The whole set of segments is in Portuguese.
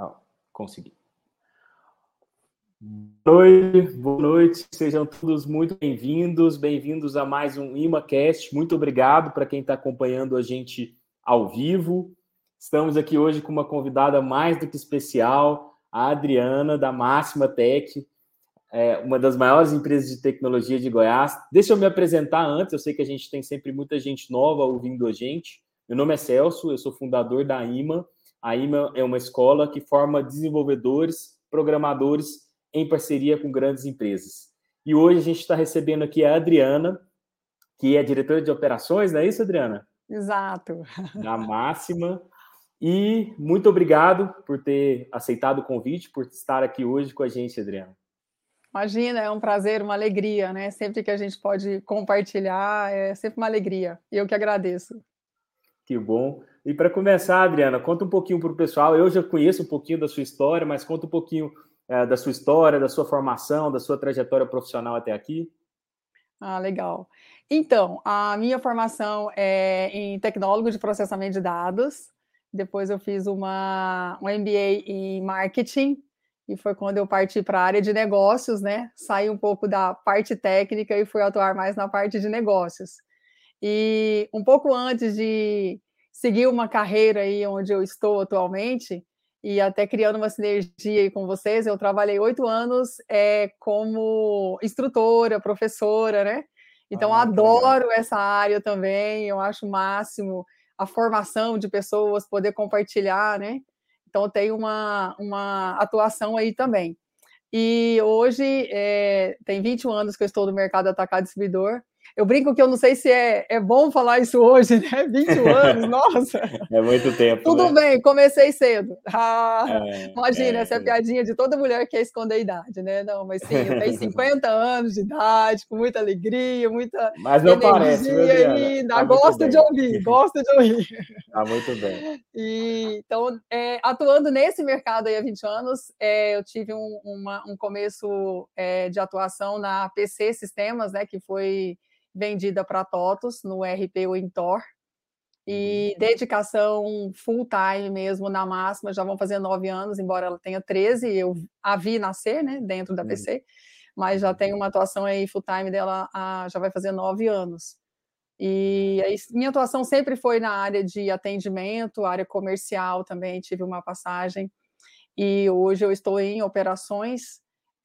Ah, consegui. Boa noite, boa noite, sejam todos muito bem-vindos, bem-vindos a mais um ImaCast. Muito obrigado para quem está acompanhando a gente ao vivo. Estamos aqui hoje com uma convidada mais do que especial, a Adriana, da Máxima Tech, é uma das maiores empresas de tecnologia de Goiás. Deixa eu me apresentar antes, eu sei que a gente tem sempre muita gente nova ouvindo a gente. Meu nome é Celso, eu sou fundador da IMA. A IMA é uma escola que forma desenvolvedores, programadores em parceria com grandes empresas. E hoje a gente está recebendo aqui a Adriana, que é diretora de operações, não é isso, Adriana? Exato. Da Máxima. E muito obrigado por ter aceitado o convite, por estar aqui hoje com a gente, Adriana. Imagina, é um prazer, uma alegria, né? Sempre que a gente pode compartilhar, é sempre uma alegria. E eu que agradeço. Que bom. E para começar, Adriana, conta um pouquinho para o pessoal. Eu já conheço um pouquinho da sua história, mas conta um pouquinho é, da sua história, da sua formação, da sua trajetória profissional até aqui? Ah, legal. Então, a minha formação é em tecnólogo de processamento de dados. Depois eu fiz uma, um MBA em marketing, e foi quando eu parti para a área de negócios, né? Saí um pouco da parte técnica e fui atuar mais na parte de negócios. E um pouco antes de seguir uma carreira aí onde eu estou atualmente, e até criando uma sinergia aí com vocês. Eu trabalhei oito anos é, como instrutora, professora, né? Então, ah, adoro essa área também, eu acho o máximo a formação de pessoas, poder compartilhar, né? Então, tem uma, uma atuação aí também. E hoje, é, tem 21 anos que eu estou no mercado atacado distribuidor, eu brinco que eu não sei se é, é bom falar isso hoje, né? 20 anos, nossa. É muito tempo. Tudo né? bem, comecei cedo. Ah, é, imagina, é, essa é a piadinha de toda mulher que quer esconder a idade, né? Não, mas sim, eu tenho 50 anos de idade, com muita alegria, muita. Mas não energia parece, meu ainda. Tá gosto de ouvir, gosto de ouvir. Tá muito bem. E, então, é, atuando nesse mercado aí há 20 anos, é, eu tive um, uma, um começo é, de atuação na PC Sistemas, né? Que foi vendida para TOTOS no RP Wintor. E uhum. dedicação full time mesmo na máxima, já vão fazer nove anos, embora ela tenha 13, eu a vi nascer, né, dentro da PC, uhum. mas já tem uma atuação aí full time dela, já vai fazer nove anos. E aí, minha atuação sempre foi na área de atendimento, área comercial também, tive uma passagem. E hoje eu estou em operações,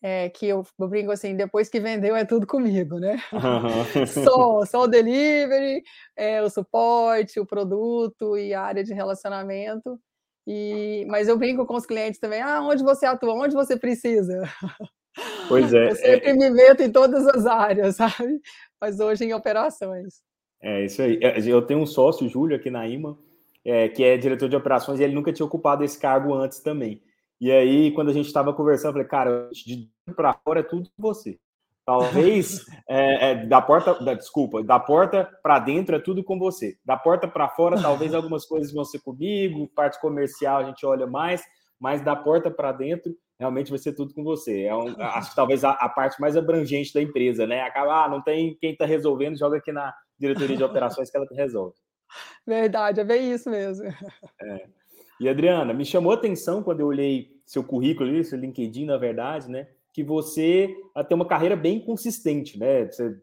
é, que eu, eu, brinco assim, depois que vendeu é tudo comigo, né? Uhum. só, só o delivery, é, o suporte, o produto e a área de relacionamento. E, mas eu brinco com os clientes também, ah, onde você atua, onde você precisa. Pois é. Eu sempre é, me meto em todas as áreas, sabe? Mas hoje em operações. É isso aí. É, eu tenho um sócio, Júlio, aqui na IMA, é, que é diretor de operações, e ele nunca tinha ocupado esse cargo antes também. E aí, quando a gente estava conversando, eu falei, cara, de para fora é tudo você. Talvez é, é, da porta, da, desculpa, da porta para dentro é tudo com você. Da porta para fora, talvez algumas coisas vão ser comigo, parte comercial a gente olha mais, mas da porta para dentro realmente vai ser tudo com você. É um, acho que talvez a, a, parte mais abrangente da empresa, né? Acaba, ah, não tem quem está resolvendo, joga aqui na diretoria de operações que ela resolve. Verdade, é bem isso mesmo. É. E Adriana, me chamou a atenção quando eu olhei seu currículo, seu LinkedIn, na verdade, né? Que você tem uma carreira bem consistente, né? Você,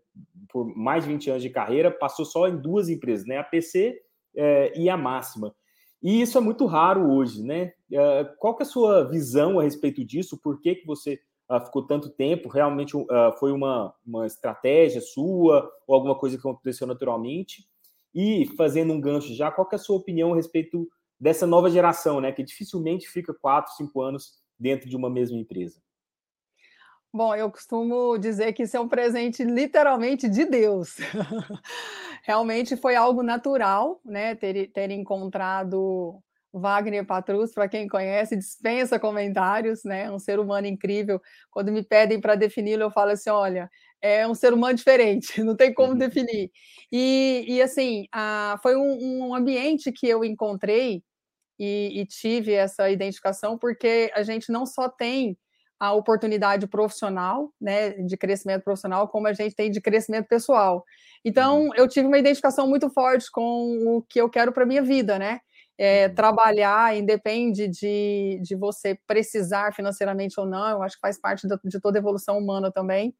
por mais de 20 anos de carreira, passou só em duas empresas, né? A PC é, e a Máxima. E isso é muito raro hoje, né? É, qual que é a sua visão a respeito disso? Por que, que você uh, ficou tanto tempo? Realmente uh, foi uma, uma estratégia sua ou alguma coisa que aconteceu naturalmente? E fazendo um gancho já, qual que é a sua opinião a respeito dessa nova geração, né, que dificilmente fica quatro, cinco anos dentro de uma mesma empresa? Bom, eu costumo dizer que isso é um presente literalmente de Deus. Realmente foi algo natural, né, ter, ter encontrado Wagner Patrus, para quem conhece, dispensa comentários, né? Um ser humano incrível. Quando me pedem para defini-lo, eu falo assim: olha, é um ser humano diferente, não tem como uhum. definir. E, e assim, a, foi um, um, ambiente que eu encontrei e, e tive essa identificação, porque a gente não só tem a oportunidade profissional, né, de crescimento profissional, como a gente tem de crescimento pessoal. Então, uhum. eu tive uma identificação muito forte com o que eu quero para minha vida, né? é, uhum. trabalhar, independe de, de você precisar financeiramente ou não, eu acho que faz parte de, de toda evolução humana também.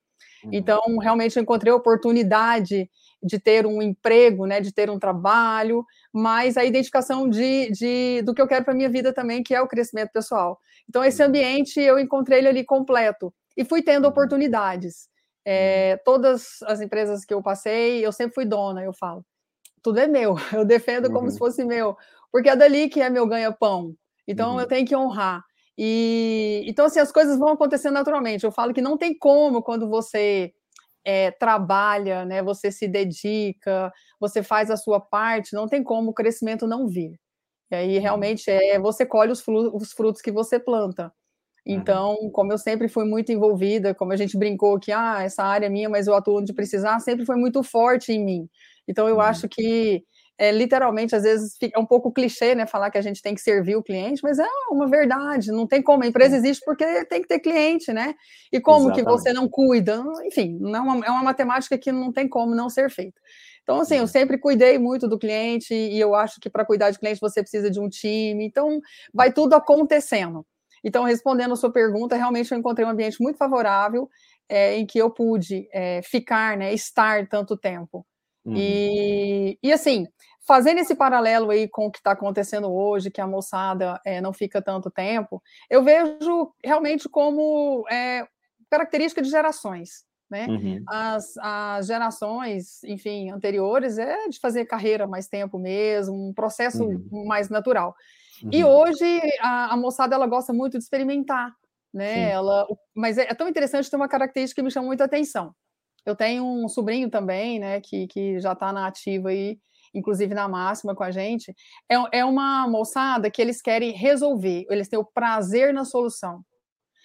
Uhum. Então, realmente, eu encontrei oportunidade de ter um emprego, né, de ter um trabalho, mas a identificação de, de do que eu quero para minha vida também, que é o crescimento pessoal. Então, esse uhum. ambiente, eu encontrei ele ali completo e fui tendo uhum. oportunidades. É, todas as empresas que eu passei, eu sempre fui dona, eu falo. Tudo é meu, eu defendo uhum. como se fosse meu porque é dali que é meu ganha-pão. Então uhum. eu tenho que honrar. E então assim as coisas vão acontecendo naturalmente. Eu falo que não tem como quando você é, trabalha, né? Você se dedica, você faz a sua parte, não tem como o crescimento não vir. E aí uhum. realmente é você colhe os frutos, os frutos que você planta. Uhum. Então, como eu sempre fui muito envolvida, como a gente brincou que ah, essa área é minha, mas eu atuo onde precisar, sempre foi muito forte em mim. Então, eu uhum. acho que é, literalmente, às vezes é um pouco clichê, né, falar que a gente tem que servir o cliente, mas é uma verdade, não tem como. A empresa existe porque tem que ter cliente, né? E como Exatamente. que você não cuida? Enfim, não é, uma, é uma matemática que não tem como não ser feita. Então, assim, eu sempre cuidei muito do cliente e eu acho que para cuidar de cliente você precisa de um time. Então, vai tudo acontecendo. Então, respondendo a sua pergunta, realmente eu encontrei um ambiente muito favorável é, em que eu pude é, ficar, né, estar tanto tempo. Uhum. E, e assim, fazendo esse paralelo aí com o que está acontecendo hoje, que a moçada é, não fica tanto tempo, eu vejo realmente como é, característica de gerações. Né? Uhum. As, as, gerações, enfim, anteriores é de fazer carreira mais tempo mesmo, um processo uhum. mais natural. Uhum. E hoje a, a, moçada ela gosta muito de experimentar, né? Ela, mas é, é, tão interessante ter uma característica que me chama muita atenção. Eu tenho um sobrinho também, né, que, que já está na ativa aí, inclusive na máxima com a gente. É, é uma moçada que eles querem resolver, eles têm o prazer na solução.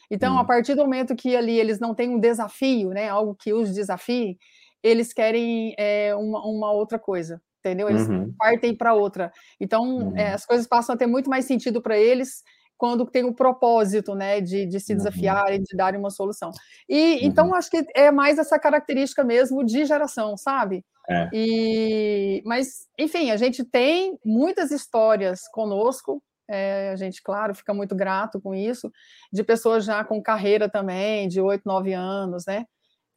Então, hum. a partir do momento que ali eles não têm um desafio, né, algo que os desafie, eles querem é, uma, uma outra coisa, entendeu? Eles uhum. partem para outra. Então, uhum. é, as coisas passam a ter muito mais sentido para eles quando tem o propósito, né, de, de se uhum. desafiar e de dar uma solução. E uhum. então acho que é mais essa característica mesmo de geração, sabe? É. E, mas, enfim, a gente tem muitas histórias conosco. É, a gente, claro, fica muito grato com isso, de pessoas já com carreira também, de oito, nove anos, né?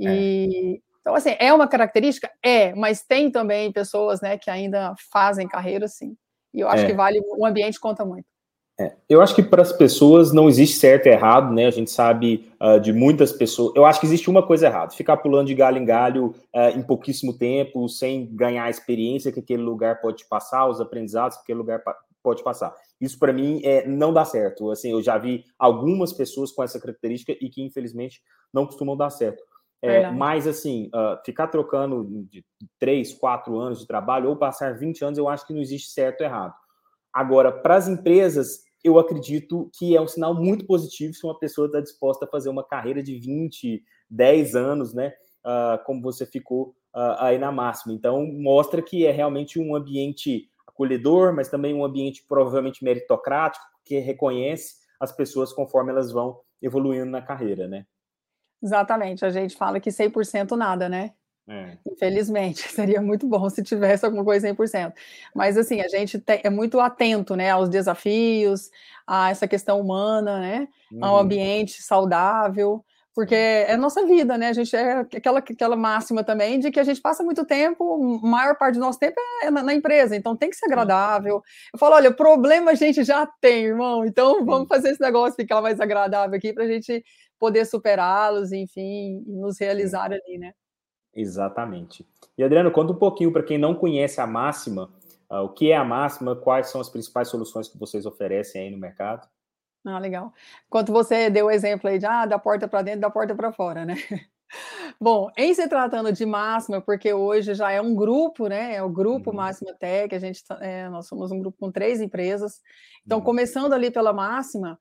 E é. então, assim, é uma característica? É, mas tem também pessoas, né, que ainda fazem carreira, sim. E eu acho é. que vale, o ambiente conta muito. É, eu acho que para as pessoas não existe certo e errado, né? A gente sabe uh, de muitas pessoas. Eu acho que existe uma coisa errada: ficar pulando de galho em galho uh, em pouquíssimo tempo, sem ganhar a experiência que aquele lugar pode te passar, os aprendizados que aquele lugar pode passar. Isso para mim é, não dá certo. Assim, eu já vi algumas pessoas com essa característica e que infelizmente não costumam dar certo. É, mas assim, uh, ficar trocando de 3, 4 anos de trabalho ou passar 20 anos, eu acho que não existe certo e errado. Agora, para as empresas, eu acredito que é um sinal muito positivo se uma pessoa está disposta a fazer uma carreira de 20, 10 anos, né? Uh, como você ficou uh, aí na máxima. Então, mostra que é realmente um ambiente acolhedor, mas também um ambiente provavelmente meritocrático, que reconhece as pessoas conforme elas vão evoluindo na carreira, né? Exatamente, a gente fala que 100% nada, né? É. Infelizmente, seria muito bom se tivesse alguma coisa 100%. Mas, assim, a gente é muito atento, né, aos desafios, a essa questão humana, né, uhum. ao ambiente saudável, porque é a nossa vida, né, a gente é aquela, aquela máxima também de que a gente passa muito tempo, maior parte do nosso tempo é na, na empresa, então tem que ser agradável. Eu falo, olha, problema a gente já tem, irmão, então vamos fazer esse negócio ficar mais agradável aqui para a gente poder superá-los, enfim, nos realizar ali, né. Exatamente. E Adriano, conta um pouquinho para quem não conhece a máxima, uh, o que é a máxima, quais são as principais soluções que vocês oferecem aí no mercado? Ah, legal. Enquanto você deu o exemplo aí de ah, da porta para dentro, da porta para fora, né? Bom, em se tratando de máxima, porque hoje já é um grupo, né? É o grupo uhum. Máxima Tech, a gente tá, é, nós somos um grupo com três empresas. Então, uhum. começando ali pela máxima,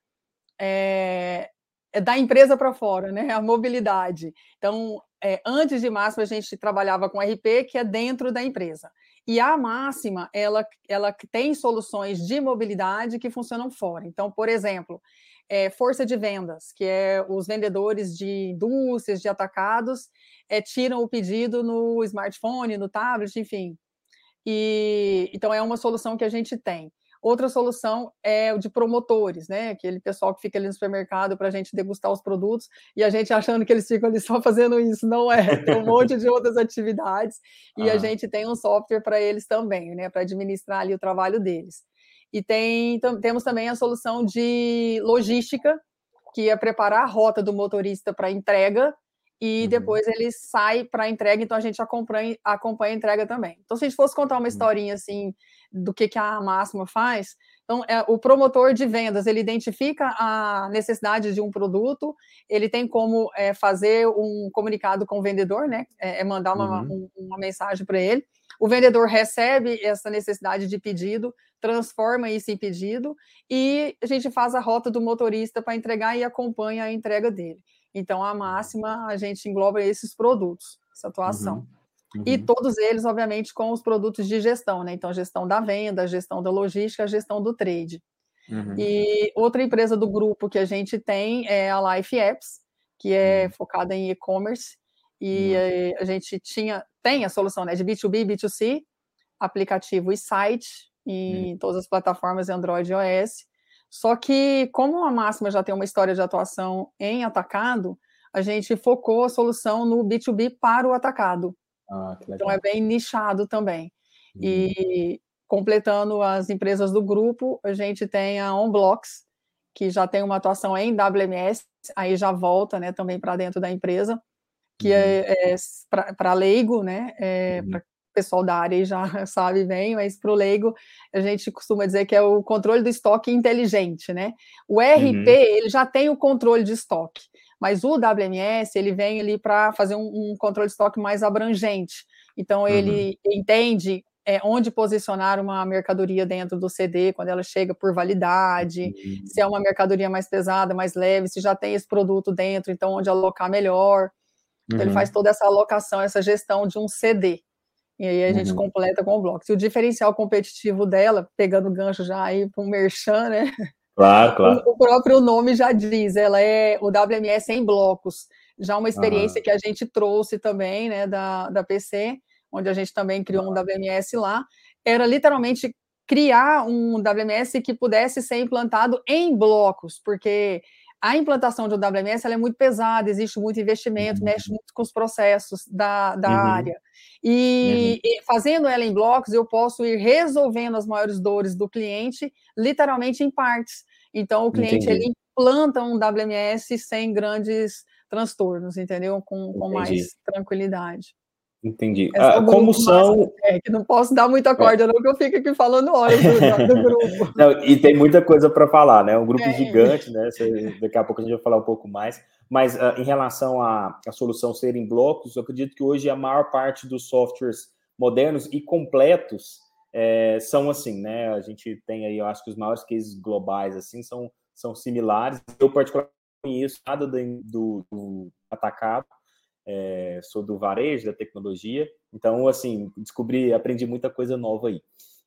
é, é da empresa para fora, né? A mobilidade. Então, é, antes de máxima, a gente trabalhava com RP, que é dentro da empresa. E a máxima, ela, ela tem soluções de mobilidade que funcionam fora. Então, por exemplo, é, força de vendas, que é os vendedores de indústrias, de atacados, é, tiram o pedido no smartphone, no tablet, enfim. E, então, é uma solução que a gente tem. Outra solução é o de promotores, né? Aquele pessoal que fica ali no supermercado para a gente degustar os produtos e a gente achando que eles ficam ali só fazendo isso. Não é, tem um monte de outras atividades e a gente tem um software para eles também, né? Para administrar ali o trabalho deles. E tem, temos também a solução de logística, que é preparar a rota do motorista para entrega e uhum. depois ele sai para a entrega, então a gente acompanha, acompanha a entrega também. Então, se a gente fosse contar uma uhum. historinha assim do que, que a Máxima faz, então é, o promotor de vendas ele identifica a necessidade de um produto, ele tem como é, fazer um comunicado com o vendedor, né? É, é mandar uma, uhum. um, uma mensagem para ele. O vendedor recebe essa necessidade de pedido, transforma isso em pedido e a gente faz a rota do motorista para entregar e acompanha a entrega dele. Então, a máxima, a gente engloba esses produtos, essa atuação. Uhum. Uhum. E todos eles, obviamente, com os produtos de gestão, né? Então, gestão da venda, gestão da logística, gestão do trade. Uhum. E outra empresa do grupo que a gente tem é a Life Apps, que é uhum. focada em e-commerce. E uhum. a gente tinha, tem a solução né, de B2B, B2C, aplicativo e site, em uhum. todas as plataformas Android e iOS. Só que, como a Máxima já tem uma história de atuação em atacado, a gente focou a solução no B2B para o atacado. Ah, então, é bem nichado também. Uhum. E, completando as empresas do grupo, a gente tem a OnBlocks, que já tem uma atuação em WMS, aí já volta né, também para dentro da empresa, que é, uhum. é, é para leigo, né, é, uhum. para pessoal da área já sabe bem, mas para o leigo a gente costuma dizer que é o controle do estoque inteligente, né? O RP uhum. ele já tem o controle de estoque, mas o WMS ele vem ali para fazer um, um, controle de estoque mais abrangente. Então ele uhum. entende é, onde posicionar uma mercadoria dentro do CD quando ela chega por validade, uhum. se é uma mercadoria mais pesada, mais leve, se já tem esse produto dentro, então onde alocar melhor. Então, ele faz uhum. toda essa alocação, essa gestão de um CD. E aí a gente uhum. completa com o bloco. Se o diferencial competitivo dela, pegando gancho já aí para o Merchan, né? Claro, claro. O, próprio nome já diz, ela é o WMS em blocos. Já uma experiência uhum. que a gente trouxe também, né, da, da PC, onde a gente também criou um WMS lá, era literalmente criar um WMS que pudesse ser implantado em blocos, porque a implantação de um WMS é muito pesada, existe muito investimento, uhum. mexe muito com os processos da, da uhum. área. E, uhum. e, fazendo ela em blocos, eu posso ir resolvendo as maiores dores do cliente, literalmente em partes. Então, o cliente ele implanta um WMS sem grandes transtornos, entendeu? Com, com mais tranquilidade. Entendi. Ah, como são. É, que não posso dar muita corda, é. não, que eu fico aqui falando horas do, do grupo. Não, e tem muita coisa para falar, né? Um grupo é. gigante, né? Daqui a pouco a gente vai falar um pouco mais. Mas uh, em relação à, à solução ser em blocos, eu acredito que hoje a maior parte dos softwares modernos e completos é, são assim, né? A gente tem aí, eu acho que os maiores cases globais assim são, são similares. Eu, particularmente, conheço nada do, do, do atacado, é, sou do varejo, da tecnologia, então, assim, descobri, aprendi muita coisa nova aí.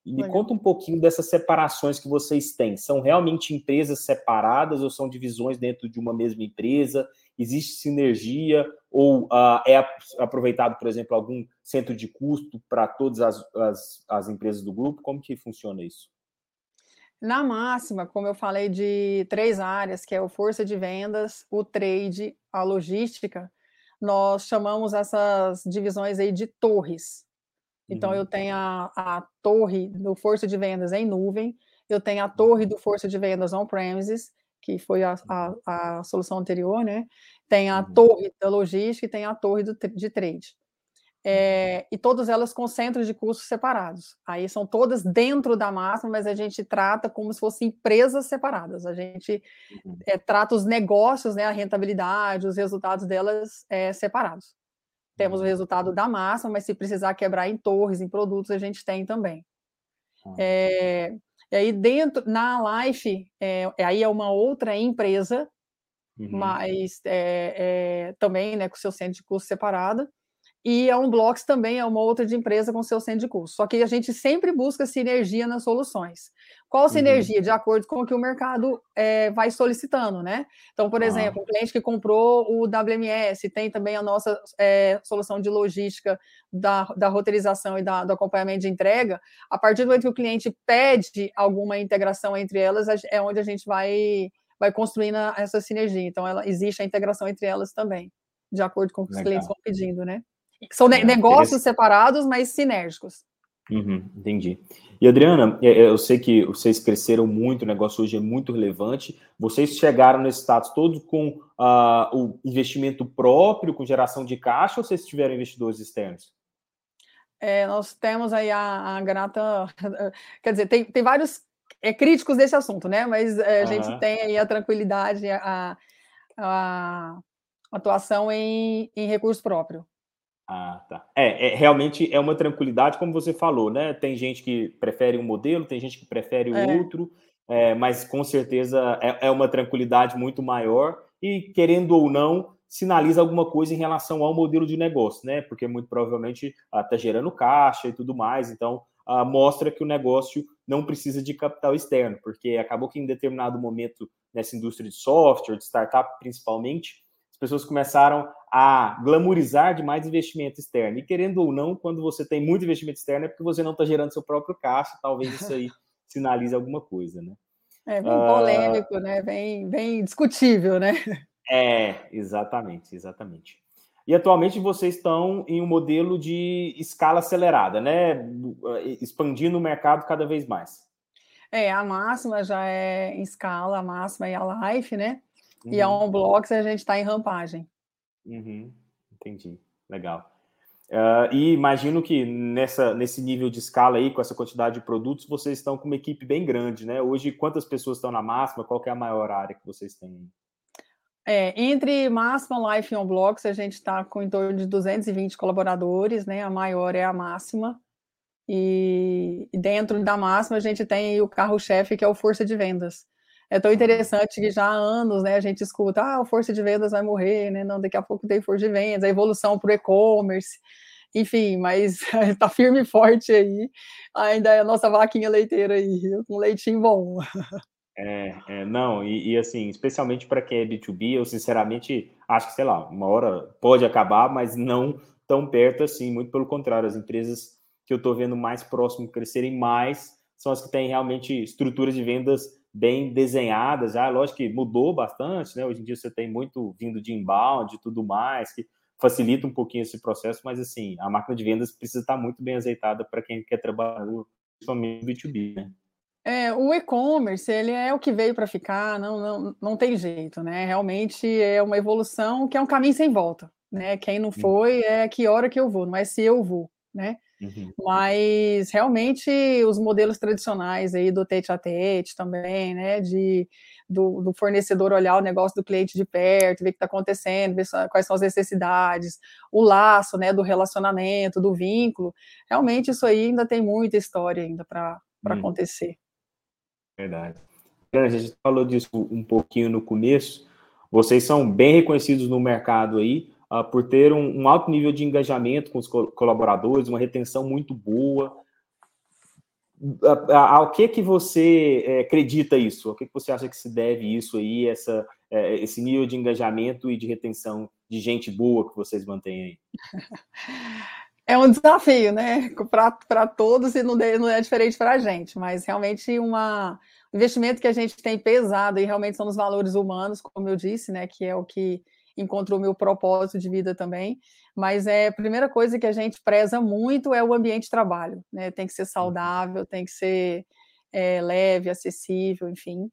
E me Olha. conta um pouquinho dessas separações que vocês têm. São realmente empresas separadas ou são divisões dentro de uma mesma empresa? Existe sinergia ou uh, é aproveitado, por exemplo, algum centro de custo para todas as, as, as empresas do grupo? Como que funciona isso? Na máxima, como eu falei de três áreas, que é o força de vendas, o trade, a logística, nós chamamos essas divisões aí de torres. Então, uhum. eu tenho a, a torre do força de vendas em nuvem, eu tenho a torre do força de vendas on-premises, que foi a, a, a, solução anterior, né? Tem a uhum. torre da logística e tem a torre do, de trade. É, e todas elas com centros de custos separados. Aí são todas dentro da máxima, mas a gente trata como se fossem empresas separadas. A gente é, trata os negócios, né, a rentabilidade, os resultados delas é, separados. Temos o uhum. resultado da massa, mas se precisar quebrar em torres, em produtos, a gente tem também. É, e aí dentro, na Life, é, aí é uma outra empresa, uhum. mas é, também né, com seu centro de custo separado, e a Unblocks também é uma outra de empresa com seu centro de custo. Só que a gente sempre busca sinergia nas soluções. Qual uhum. sinergia? Uhum. De acordo com o que o mercado é, vai solicitando, né? Então, por ah. exemplo, um cliente que comprou o WMS, tem também a nossa é, solução de logística da, da roteirização e da, do acompanhamento de entrega. A partir do momento que o cliente pede alguma integração entre elas, é onde a gente vai, vai construindo essa sinergia. Então, ela, existe a integração entre elas também, de acordo com o que os clientes vão pedindo, né? São ne negócios separados, mas sinérgicos. Uhum, entendi. E Adriana, é, é, eu sei que vocês cresceram muito, o negócio hoje é muito relevante. Vocês chegaram nesse status todo com uh, o investimento próprio, com geração de caixa, ou vocês tiveram investidores externos? É, nós temos aí a, a grata, quer dizer, tem, tem vários é, críticos desse assunto, né? Mas é, a uhum. gente tem aí a tranquilidade, a, a atuação em, em recurso próprio. Ah, tá. É, é, realmente é uma tranquilidade, como você falou, né? Tem gente que prefere um modelo, tem gente que prefere o é. outro, é, mas com certeza é, é, uma tranquilidade muito maior e, querendo ou não, sinaliza alguma coisa em relação ao modelo de negócio, né? Porque muito provavelmente está ah, gerando caixa e tudo mais, então ah, mostra que o negócio não precisa de capital externo, porque acabou que em determinado momento nessa indústria de software, de startup principalmente, pessoas começaram a glamorizar demais investimento externo. E querendo ou não, quando você tem muito investimento externo, é porque você não está gerando seu próprio caixa, talvez isso aí sinalize alguma coisa, né? É bem polêmico, uh, né? Bem, bem discutível, né? É, exatamente, exatamente. E atualmente vocês estão em um modelo de escala acelerada, né? Expandindo o mercado cada vez mais. É, a máxima já é em escala, a máxima é a Life, né? Uhum. E a OnBlocks a gente está em rampagem. Uhum. Entendi. Legal. Uh, e imagino que nessa, nesse nível de escala aí, com essa quantidade de produtos, vocês estão com uma equipe bem grande, né? Hoje, quantas pessoas estão na máxima? Qual é a maior área que vocês têm? É, entre Máxima, Life e OnBlocks, a gente está com em torno de 220 colaboradores, né? A maior é a Máxima. E dentro da Máxima, a gente tem o carro-chefe, que é o Força de Vendas. É tão interessante que já há anos, né, a gente escuta, ah, a força de vendas vai morrer, né? Não, daqui a pouco tem força de vendas, a evolução para o e-commerce, enfim, mas está firme e forte aí. Ainda é a nossa vaquinha leiteira aí, com leitinho bom. É, é não, e, e, assim, especialmente para quem é B2B, eu sinceramente acho que, sei lá, uma hora pode acabar, mas não tão perto assim, muito pelo contrário, as empresas que eu estou vendo mais próximo crescerem mais são as que têm realmente estruturas de vendas bem desenhadas. Já, lógico que mudou bastante, né? Hoje em dia você tem muito vindo de inbound e tudo mais, que facilita um pouquinho esse processo, mas assim, a máquina de vendas precisa estar muito bem azeitada para quem quer trabalhar principalmente no B2B, né? É, o e-commerce, ele é o que veio para ficar, não, não, não tem jeito, né? Realmente é uma evolução que é um caminho sem volta, né? Quem não foi é que hora que eu vou, não é se eu vou, né? Uhum. Mas realmente os modelos tradicionais aí do tete a tete também, né? De, do, do, fornecedor olhar o negócio do cliente de perto, ver o que está acontecendo, ver quais são as necessidades, o laço né, do relacionamento, do vínculo. Realmente isso aí ainda tem muita história ainda para uhum. acontecer. Verdade. A gente falou disso um pouquinho no começo. Vocês são bem reconhecidos no mercado aí uh, por ter um, um, alto nível de engajamento com os colaboradores, uma retenção muito boa. Ao que que você é, acredita isso? Ao que, que você acha que se deve isso aí, essa, é, esse nível de engajamento e de retenção de gente boa que vocês mantêm aí? É um desafio, né? Para todos e não, não é diferente para a gente, mas realmente um investimento que a gente tem pesado e realmente são os valores humanos, como eu disse, né? Que é o que encontrou meu propósito de vida também. Mas é a primeira coisa que a gente preza muito é o ambiente de trabalho, né? Tem que ser uhum. saudável, tem que ser é, leve, acessível, enfim.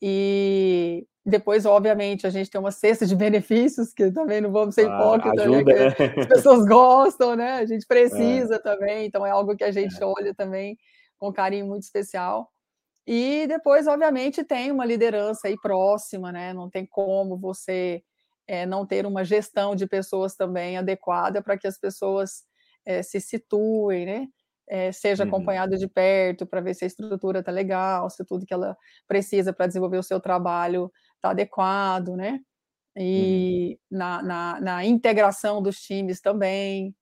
E depois, obviamente, a gente tem uma cesta de benefícios, que também não vamos ser ah, hipócritas, ah, né? as pessoas gostam, né? A gente precisa é. também, então é algo que a gente é. olha também com carinho muito especial. E depois, obviamente, tem uma liderança aí próxima, né? Não tem como você é, não ter uma gestão de pessoas também adequada para que as pessoas é, se situem, né? É, seja uhum. acompanhada de perto para ver se a estrutura está legal, se tudo que ela precisa para desenvolver o seu trabalho está adequado, né? E uhum. na, na, na, integração dos times também.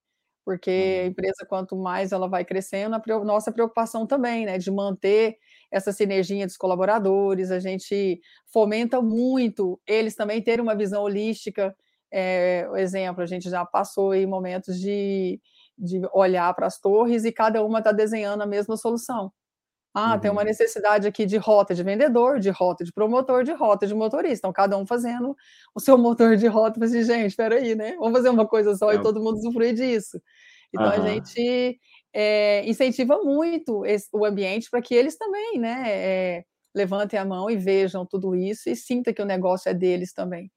porque a empresa, quanto mais ela vai crescendo, a nossa preocupação também, né, de manter essa sinergia dos colaboradores, a gente fomenta muito eles também terem uma visão holística. É, o exemplo, a gente já passou em momentos de, de olhar para as torres e cada uma está desenhando a mesma solução. Ah, uhum. tem uma uhum. necessidade aqui de rota de vendedor, de rota de promotor, de rota de motorista. Então, cada um fazendo o seu motor de rota. Assim, gente, espera aí, né? Vamos fazer uma coisa só é. e todo mundo usufruir disso. Então, uhum. a gente é, incentiva muito esse, o ambiente para que eles também, né, é, levantem a mão e vejam tudo isso e sinta que o negócio é deles também.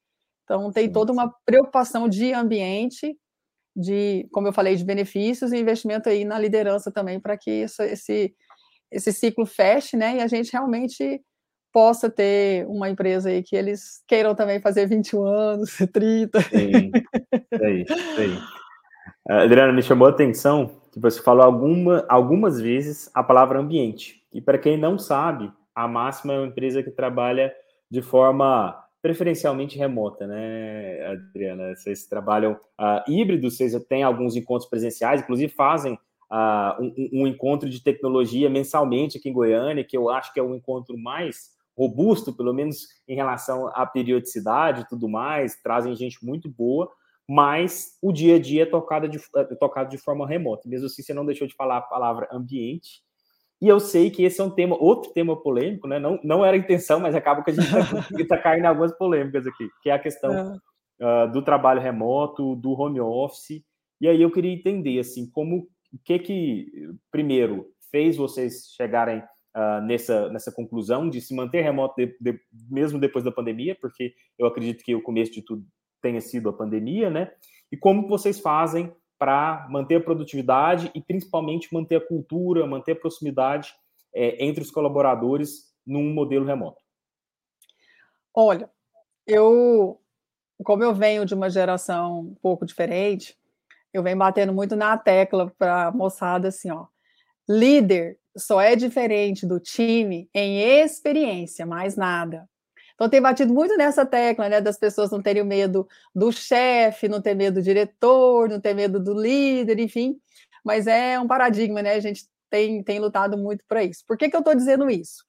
Então, tem toda uma preocupação de ambiente, de, como eu falei, de benefícios e investimento aí na liderança também para que isso, esse esse ciclo feche, né? E a gente realmente possa ter uma empresa aí que eles queiram também fazer 21 anos, 30. Sim, é isso, é isso. Adriana, me chamou a atenção que você falou alguma, algumas vezes a palavra ambiente. E para quem não sabe, a Máxima é uma empresa que trabalha de forma preferencialmente remota, né, Adriana? Vocês trabalham uh, híbridos, vocês têm alguns encontros presenciais, inclusive fazem uh, um, um, encontro de tecnologia mensalmente aqui em Goiânia, que eu acho que é o encontro mais robusto, pelo menos em relação à periodicidade e tudo mais, trazem gente muito boa, mas o dia a dia é tocado de, é tocado de forma remota. Mesmo assim, você não deixou de falar a palavra ambiente, e eu sei que esse é um tema, outro tema polêmico, né? Não, não era a intenção, mas acaba que a gente está tá caindo em algumas polêmicas aqui, que é a questão é. Uh, do trabalho remoto, do home office. E aí eu queria entender assim, como o que que, primeiro, fez vocês chegarem uh, nessa, nessa conclusão de se manter remoto de, de, mesmo depois da pandemia, porque eu acredito que o começo de tudo tenha sido a pandemia, né? E como vocês fazem para manter a produtividade e principalmente manter a cultura, manter a proximidade é, entre os colaboradores num modelo remoto? Olha, eu, como eu venho de uma geração um pouco diferente, eu venho batendo muito na tecla para a moçada assim, ó. Líder só é diferente do time em experiência, mais nada. Então, tem batido muito nessa tecla, né, das pessoas não terem medo do chefe, não ter medo do diretor, não ter medo do líder, enfim. Mas é um paradigma, né? A gente tem, tem lutado muito para isso. Por que, que eu estou dizendo isso?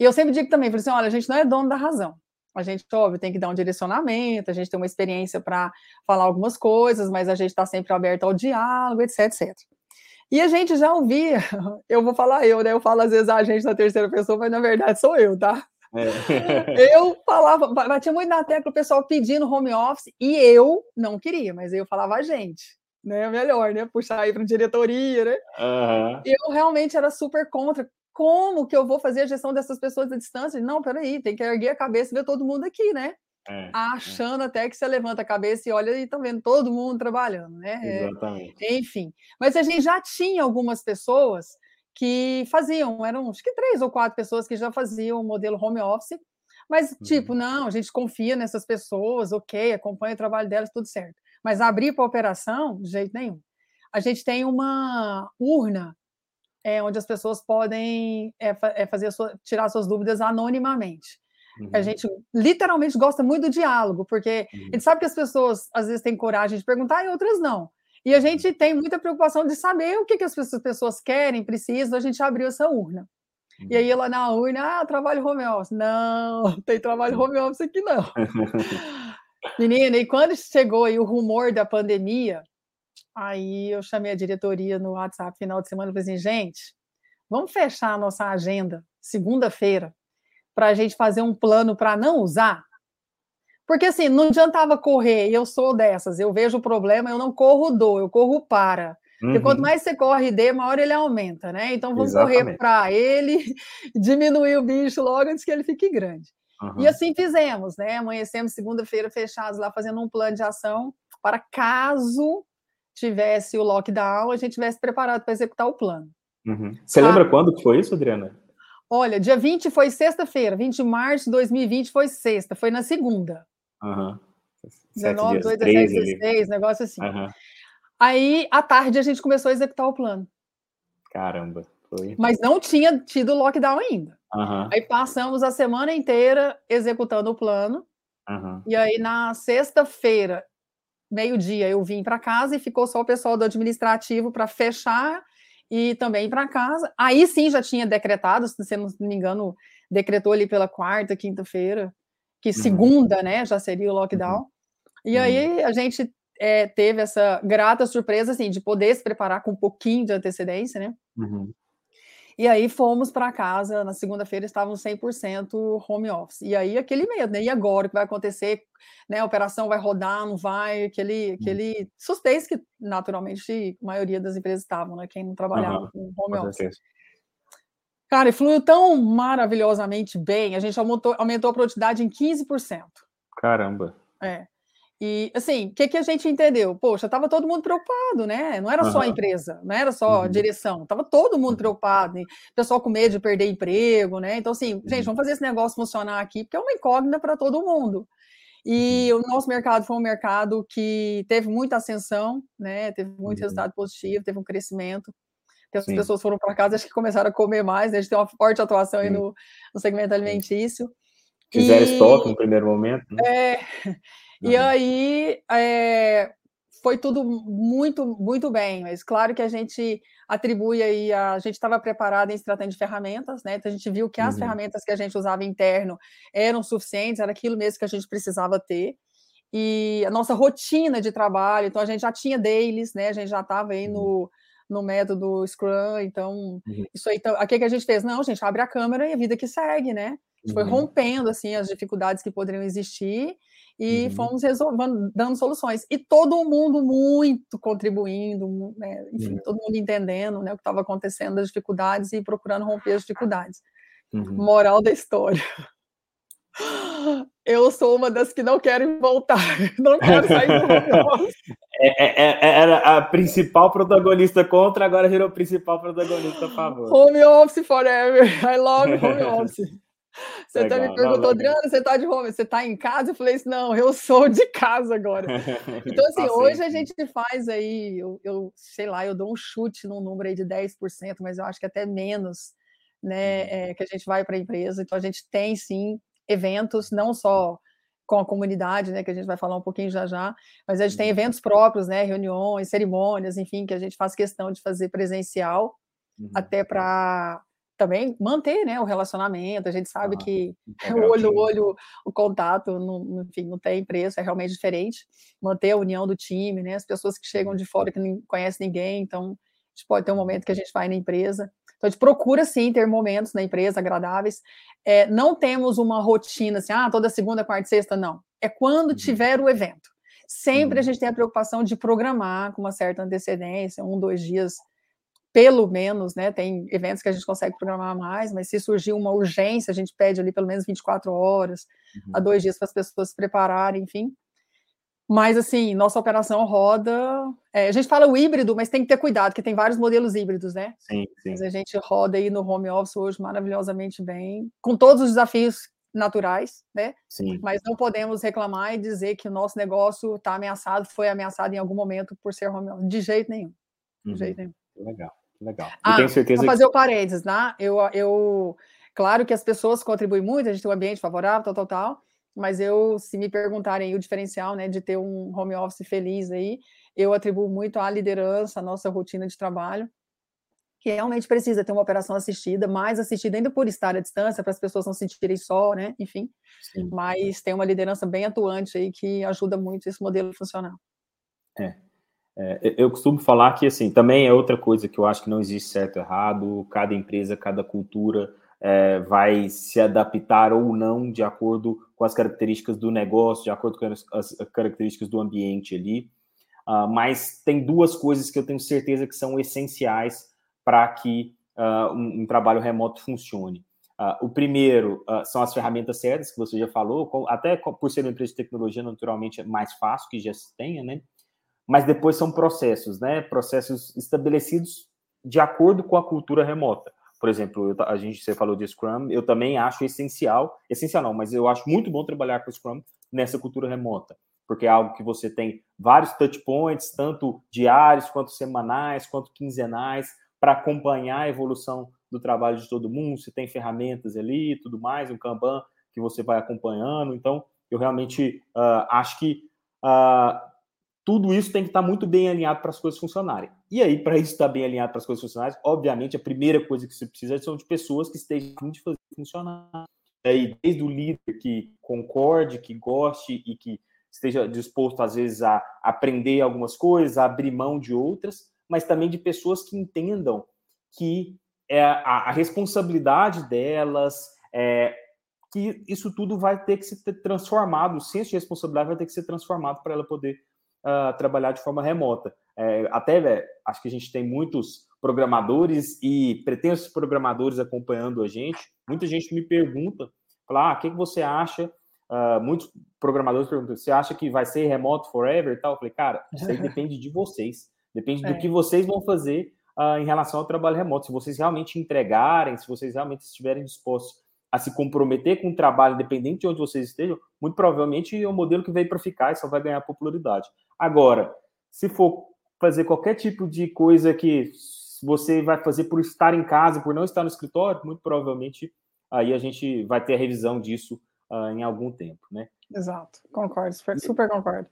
E eu sempre digo também, assim, olha, a gente não é dono da razão. A gente, óbvio, tem que dar um direcionamento, a gente tem uma experiência para falar algumas coisas, mas a gente está sempre aberto ao diálogo, etc, etc. E a gente já ouvia, eu vou falar eu, né? Eu falo às vezes a gente na terceira pessoa, mas na verdade sou eu, tá? É. Eu falava, batia muito na tecla o pessoal pedindo home office e eu não queria, mas eu falava a gente, né? Melhor, né? Puxar aí para diretoria, né? Uhum. Eu realmente era super contra como que eu vou fazer a gestão dessas pessoas à distância? Não, peraí, tem que erguer a cabeça e ver todo mundo aqui, né? É, é. Achando é. até que você levanta a cabeça e olha e estão vendo todo mundo trabalhando, né? É, Exatamente. É, enfim, mas a gente já tinha algumas pessoas que faziam, eram acho que três ou quatro pessoas que já faziam o modelo home office, mas tipo, uhum. não, a gente confia nessas pessoas, ok, acompanha o trabalho delas, tudo certo. Mas abrir para operação, de jeito nenhum. A gente tem uma urna é, onde as pessoas podem é, é fazer sua, tirar suas dúvidas anonimamente. Uhum. A gente literalmente gosta muito do diálogo, porque uhum. a gente sabe que as pessoas às vezes têm coragem de perguntar e outras não. E a gente tem muita preocupação de saber o que, que as pessoas querem, precisam, a gente abriu essa urna. E aí lá na urna, ah, trabalho home office. Não, tem trabalho home office aqui não. Menina, e quando chegou aí o rumor da pandemia, Aí eu chamei a diretoria no WhatsApp final de semana e falei assim, gente, vamos fechar a nossa agenda segunda-feira para a gente fazer um plano para não usar? Porque assim, não adiantava correr, eu sou dessas, eu vejo o problema, eu não corro dou, eu corro para. Uhum. Porque quanto mais você corre D, maior ele aumenta, né? Então vamos Exatamente. correr para ele, diminuir o bicho logo antes que ele fique grande. Uhum. E assim fizemos, né? Amanhecemos segunda-feira fechados lá fazendo um plano de ação para caso tivesse o lockdown, a gente tivesse preparado para executar o plano. Uhum. Você lembra ah, quando que foi isso, Adriana? Olha, dia 20 foi sexta-feira, 20 de março de 2020 foi sexta, foi na segunda. Uhum. 19, 2, 17, 16, negócio assim. Uhum. Aí, à tarde, a gente começou a executar o plano. Caramba, foi. Mas não tinha tido lockdown ainda. Uhum. Aí passamos a semana inteira executando o plano. Uhum. E aí, na sexta-feira, meio-dia eu vim para casa e ficou só o pessoal do administrativo para fechar e também para casa. Aí sim já tinha decretado, se não me engano, decretou ali pela quarta, quinta-feira, que uhum. segunda, né, já seria o lockdown. Uhum. E uhum. aí a gente é, teve essa grata surpresa, assim, de poder se preparar com um pouquinho de antecedência, né? Uhum. E aí fomos para casa, na segunda-feira estávamos 100% home office. E aí aquele medo, né? E agora o que vai acontecer? Né? A operação vai rodar, não vai? Aquele, aquele suspense que naturalmente a maioria das empresas estavam, né? Quem não trabalhava uhum. com home office. Cara, e fluiu tão maravilhosamente bem, a gente aumentou, aumentou a produtividade em 15%. Caramba. É. E, assim, o que, que a gente entendeu? Poxa, estava todo mundo preocupado, né? Não era só a empresa, não era só a uhum. direção, estava todo mundo uhum. preocupado, pessoal com medo de perder emprego, né? Então, assim, gente, uhum. vamos fazer esse negócio funcionar aqui, porque é uma incógnita para todo mundo. E o nosso mercado foi um mercado que teve muita ascensão, né? Teve muito resultado positivo, teve um crescimento. As pessoas foram para casa, acho que começaram a comer mais, né? A gente tem uma forte atuação aí no, no segmento alimentício. Fizeram e... estoque no primeiro momento. Né? É, e aí é, foi tudo muito, muito bem, mas claro que a gente atribui aí, a, a gente estava preparado em se tratando de ferramentas, né? Então a gente viu que as uhum. ferramentas que a gente usava interno eram suficientes, era aquilo mesmo que a gente precisava ter. E a nossa rotina de trabalho, então a gente já tinha dailies, né? A gente já estava aí no, uhum. No método Scrum, então uhum. isso aí, então, o que, que a gente fez? Não, gente abre a câmera e a vida que segue, né? A gente foi uhum. rompendo assim as dificuldades que poderiam existir e uhum. fomos resolvendo, dando soluções. E todo mundo muito contribuindo, né? enfim, uhum. todo mundo entendendo né, o que estava acontecendo, as dificuldades e procurando romper as dificuldades. Uhum. Moral da história. Eu sou uma das que não querem voltar, não quero sair do home é, é, é, Era a principal protagonista contra, agora virou principal protagonista a favor. Home office forever. I love home office. Você até me perguntou, Adriana, você está de home, você está em casa? Eu falei assim, não, eu sou de casa agora. Então, assim, tá hoje a gente faz aí, eu, eu, sei lá, eu dou um chute num número aí de 10%, mas eu acho que até menos, né, uhum. é, que a gente vai para a empresa. Então, a gente tem, sim, eventos, não só com a comunidade, né, que a gente vai falar um pouquinho já já, mas a gente tem uhum. eventos próprios, né, reuniões, cerimônias, enfim, que a gente faz questão de fazer presencial, uhum. até para também manter né, o relacionamento. A gente sabe ah, que o olho no olho, o contato, não, enfim, não tem preço, é realmente diferente. Manter a união do time, né? As pessoas que chegam de fora que não conhecem ninguém, então a gente pode ter um momento que a gente vai na empresa. Então a gente procura sim ter momentos na empresa agradáveis. É, não temos uma rotina assim, ah, toda segunda, quarta e sexta, não. É quando uhum. tiver o evento. Sempre uhum. a gente tem a preocupação de programar com uma certa antecedência, um, dois dias pelo menos, né? Tem eventos que a gente consegue programar mais, mas se surgir uma urgência, a gente pede ali pelo menos 24 horas uhum. a dois dias para as pessoas se prepararem, enfim. Mas, assim, nossa operação roda. É, a gente fala o híbrido, mas tem que ter cuidado, porque tem vários modelos híbridos, né? Sim, sim. Mas a gente roda aí no home office hoje maravilhosamente bem, com todos os desafios naturais, né? Sim. Mas não podemos reclamar e dizer que o nosso negócio está ameaçado, foi ameaçado em algum momento por ser home office. De jeito nenhum. De uhum. jeito nenhum. Legal. Legal. Ah, tenho certeza fazer que... o parênteses, né? Eu, eu, claro que as pessoas contribuem muito, a gente tem um ambiente favorável, tal, tal, tal, mas eu, se me perguntarem o diferencial, né, de ter um home office feliz aí, eu atribuo muito à liderança, à nossa rotina de trabalho, que realmente precisa ter uma operação assistida, mais assistida ainda por estar à distância, para as pessoas não se sentirem só, né, enfim, Sim. mas tem uma liderança bem atuante aí que ajuda muito esse modelo a funcionar. É, é, eu costumo falar que, assim, também é outra coisa que eu acho que não existe certo ou errado, cada empresa, cada cultura é, vai se adaptar ou não de acordo com as características do negócio, de acordo com as, as características do ambiente ali. Uh, mas tem duas coisas que eu tenho certeza que são essenciais para que uh, um, um, trabalho remoto funcione. Uh, o primeiro são as ferramentas certas, que você já falou, até por ser uma empresa de tecnologia, naturalmente é mais fácil que já se tenha, né? mas depois são processos, né? Processos estabelecidos de acordo com a cultura remota. Por exemplo, eu, a gente você falou de Scrum, eu também acho essencial, essencial não, mas eu acho muito bom trabalhar com Scrum nessa cultura remota, porque é algo que você tem vários touch points, tanto diários quanto semanais, quanto quinzenais, para acompanhar a evolução do trabalho de todo mundo. Você tem ferramentas ali, tudo mais, um Kanban que você vai acompanhando. Então, eu realmente uh, acho que uh, tudo isso tem que estar muito bem alinhado para as coisas funcionarem. E aí, para isso estar bem alinhado para as coisas funcionarem, obviamente, a primeira coisa que você precisa são de pessoas que estejam de fazer funcionar. Aí, desde o líder que concorde, que goste e que esteja disposto, às vezes, a aprender algumas coisas, a abrir mão de outras, mas também de pessoas que entendam que é a, a responsabilidade delas, é, que isso tudo vai ter que ser transformado, o senso de responsabilidade vai ter que ser transformado para ela poder uh, trabalhar de forma remota. É, até véio, acho que a gente tem muitos programadores e pretensos programadores acompanhando a gente. Muita gente me pergunta, fala, ah, o que, que você acha? Uh, muitos programadores perguntam, você acha que vai ser remoto forever e tal? Eu falei, cara, isso aí depende de vocês. Depende é. do que vocês vão fazer uh, em relação ao trabalho remoto. Se vocês realmente entregarem, se vocês realmente estiverem dispostos a se comprometer com o trabalho, independente de onde vocês estejam, muito provavelmente é um modelo que veio para ficar e só vai ganhar popularidade. Agora, se for fazer qualquer tipo de coisa que você vai fazer por estar em casa, por não estar no escritório, muito provavelmente aí a gente vai ter a revisão disso uh, em algum tempo, né? Exato, concordo, super, super concordo.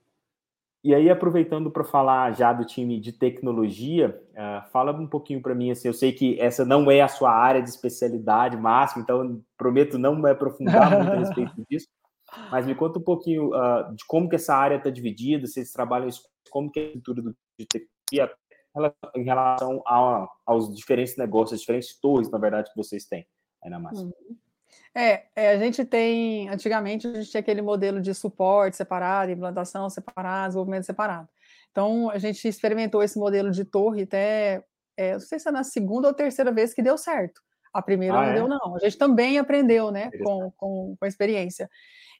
E aí, aproveitando para falar já do time de tecnologia, uh, fala um pouquinho para mim, assim, eu sei que essa não é a sua área de especialidade máxima, então prometo não me aprofundar muito a respeito disso, mas me conta um pouquinho uh, de como que essa área está dividida, se eles trabalham isso, como que é a estrutura do, de tecnologia em relação a, aos diferentes negócios, as diferentes torres, na verdade, que vocês têm aí na massa. Uhum. É, é, a gente tem, antigamente, a gente tinha aquele modelo de suporte separado, implantação separada, desenvolvimento separado. Então, a gente experimentou esse modelo de torre até, é, não sei se é na segunda ou terceira vez que deu certo. A primeira ah, não é? deu, não. A gente também aprendeu, né, com, com, com a experiência.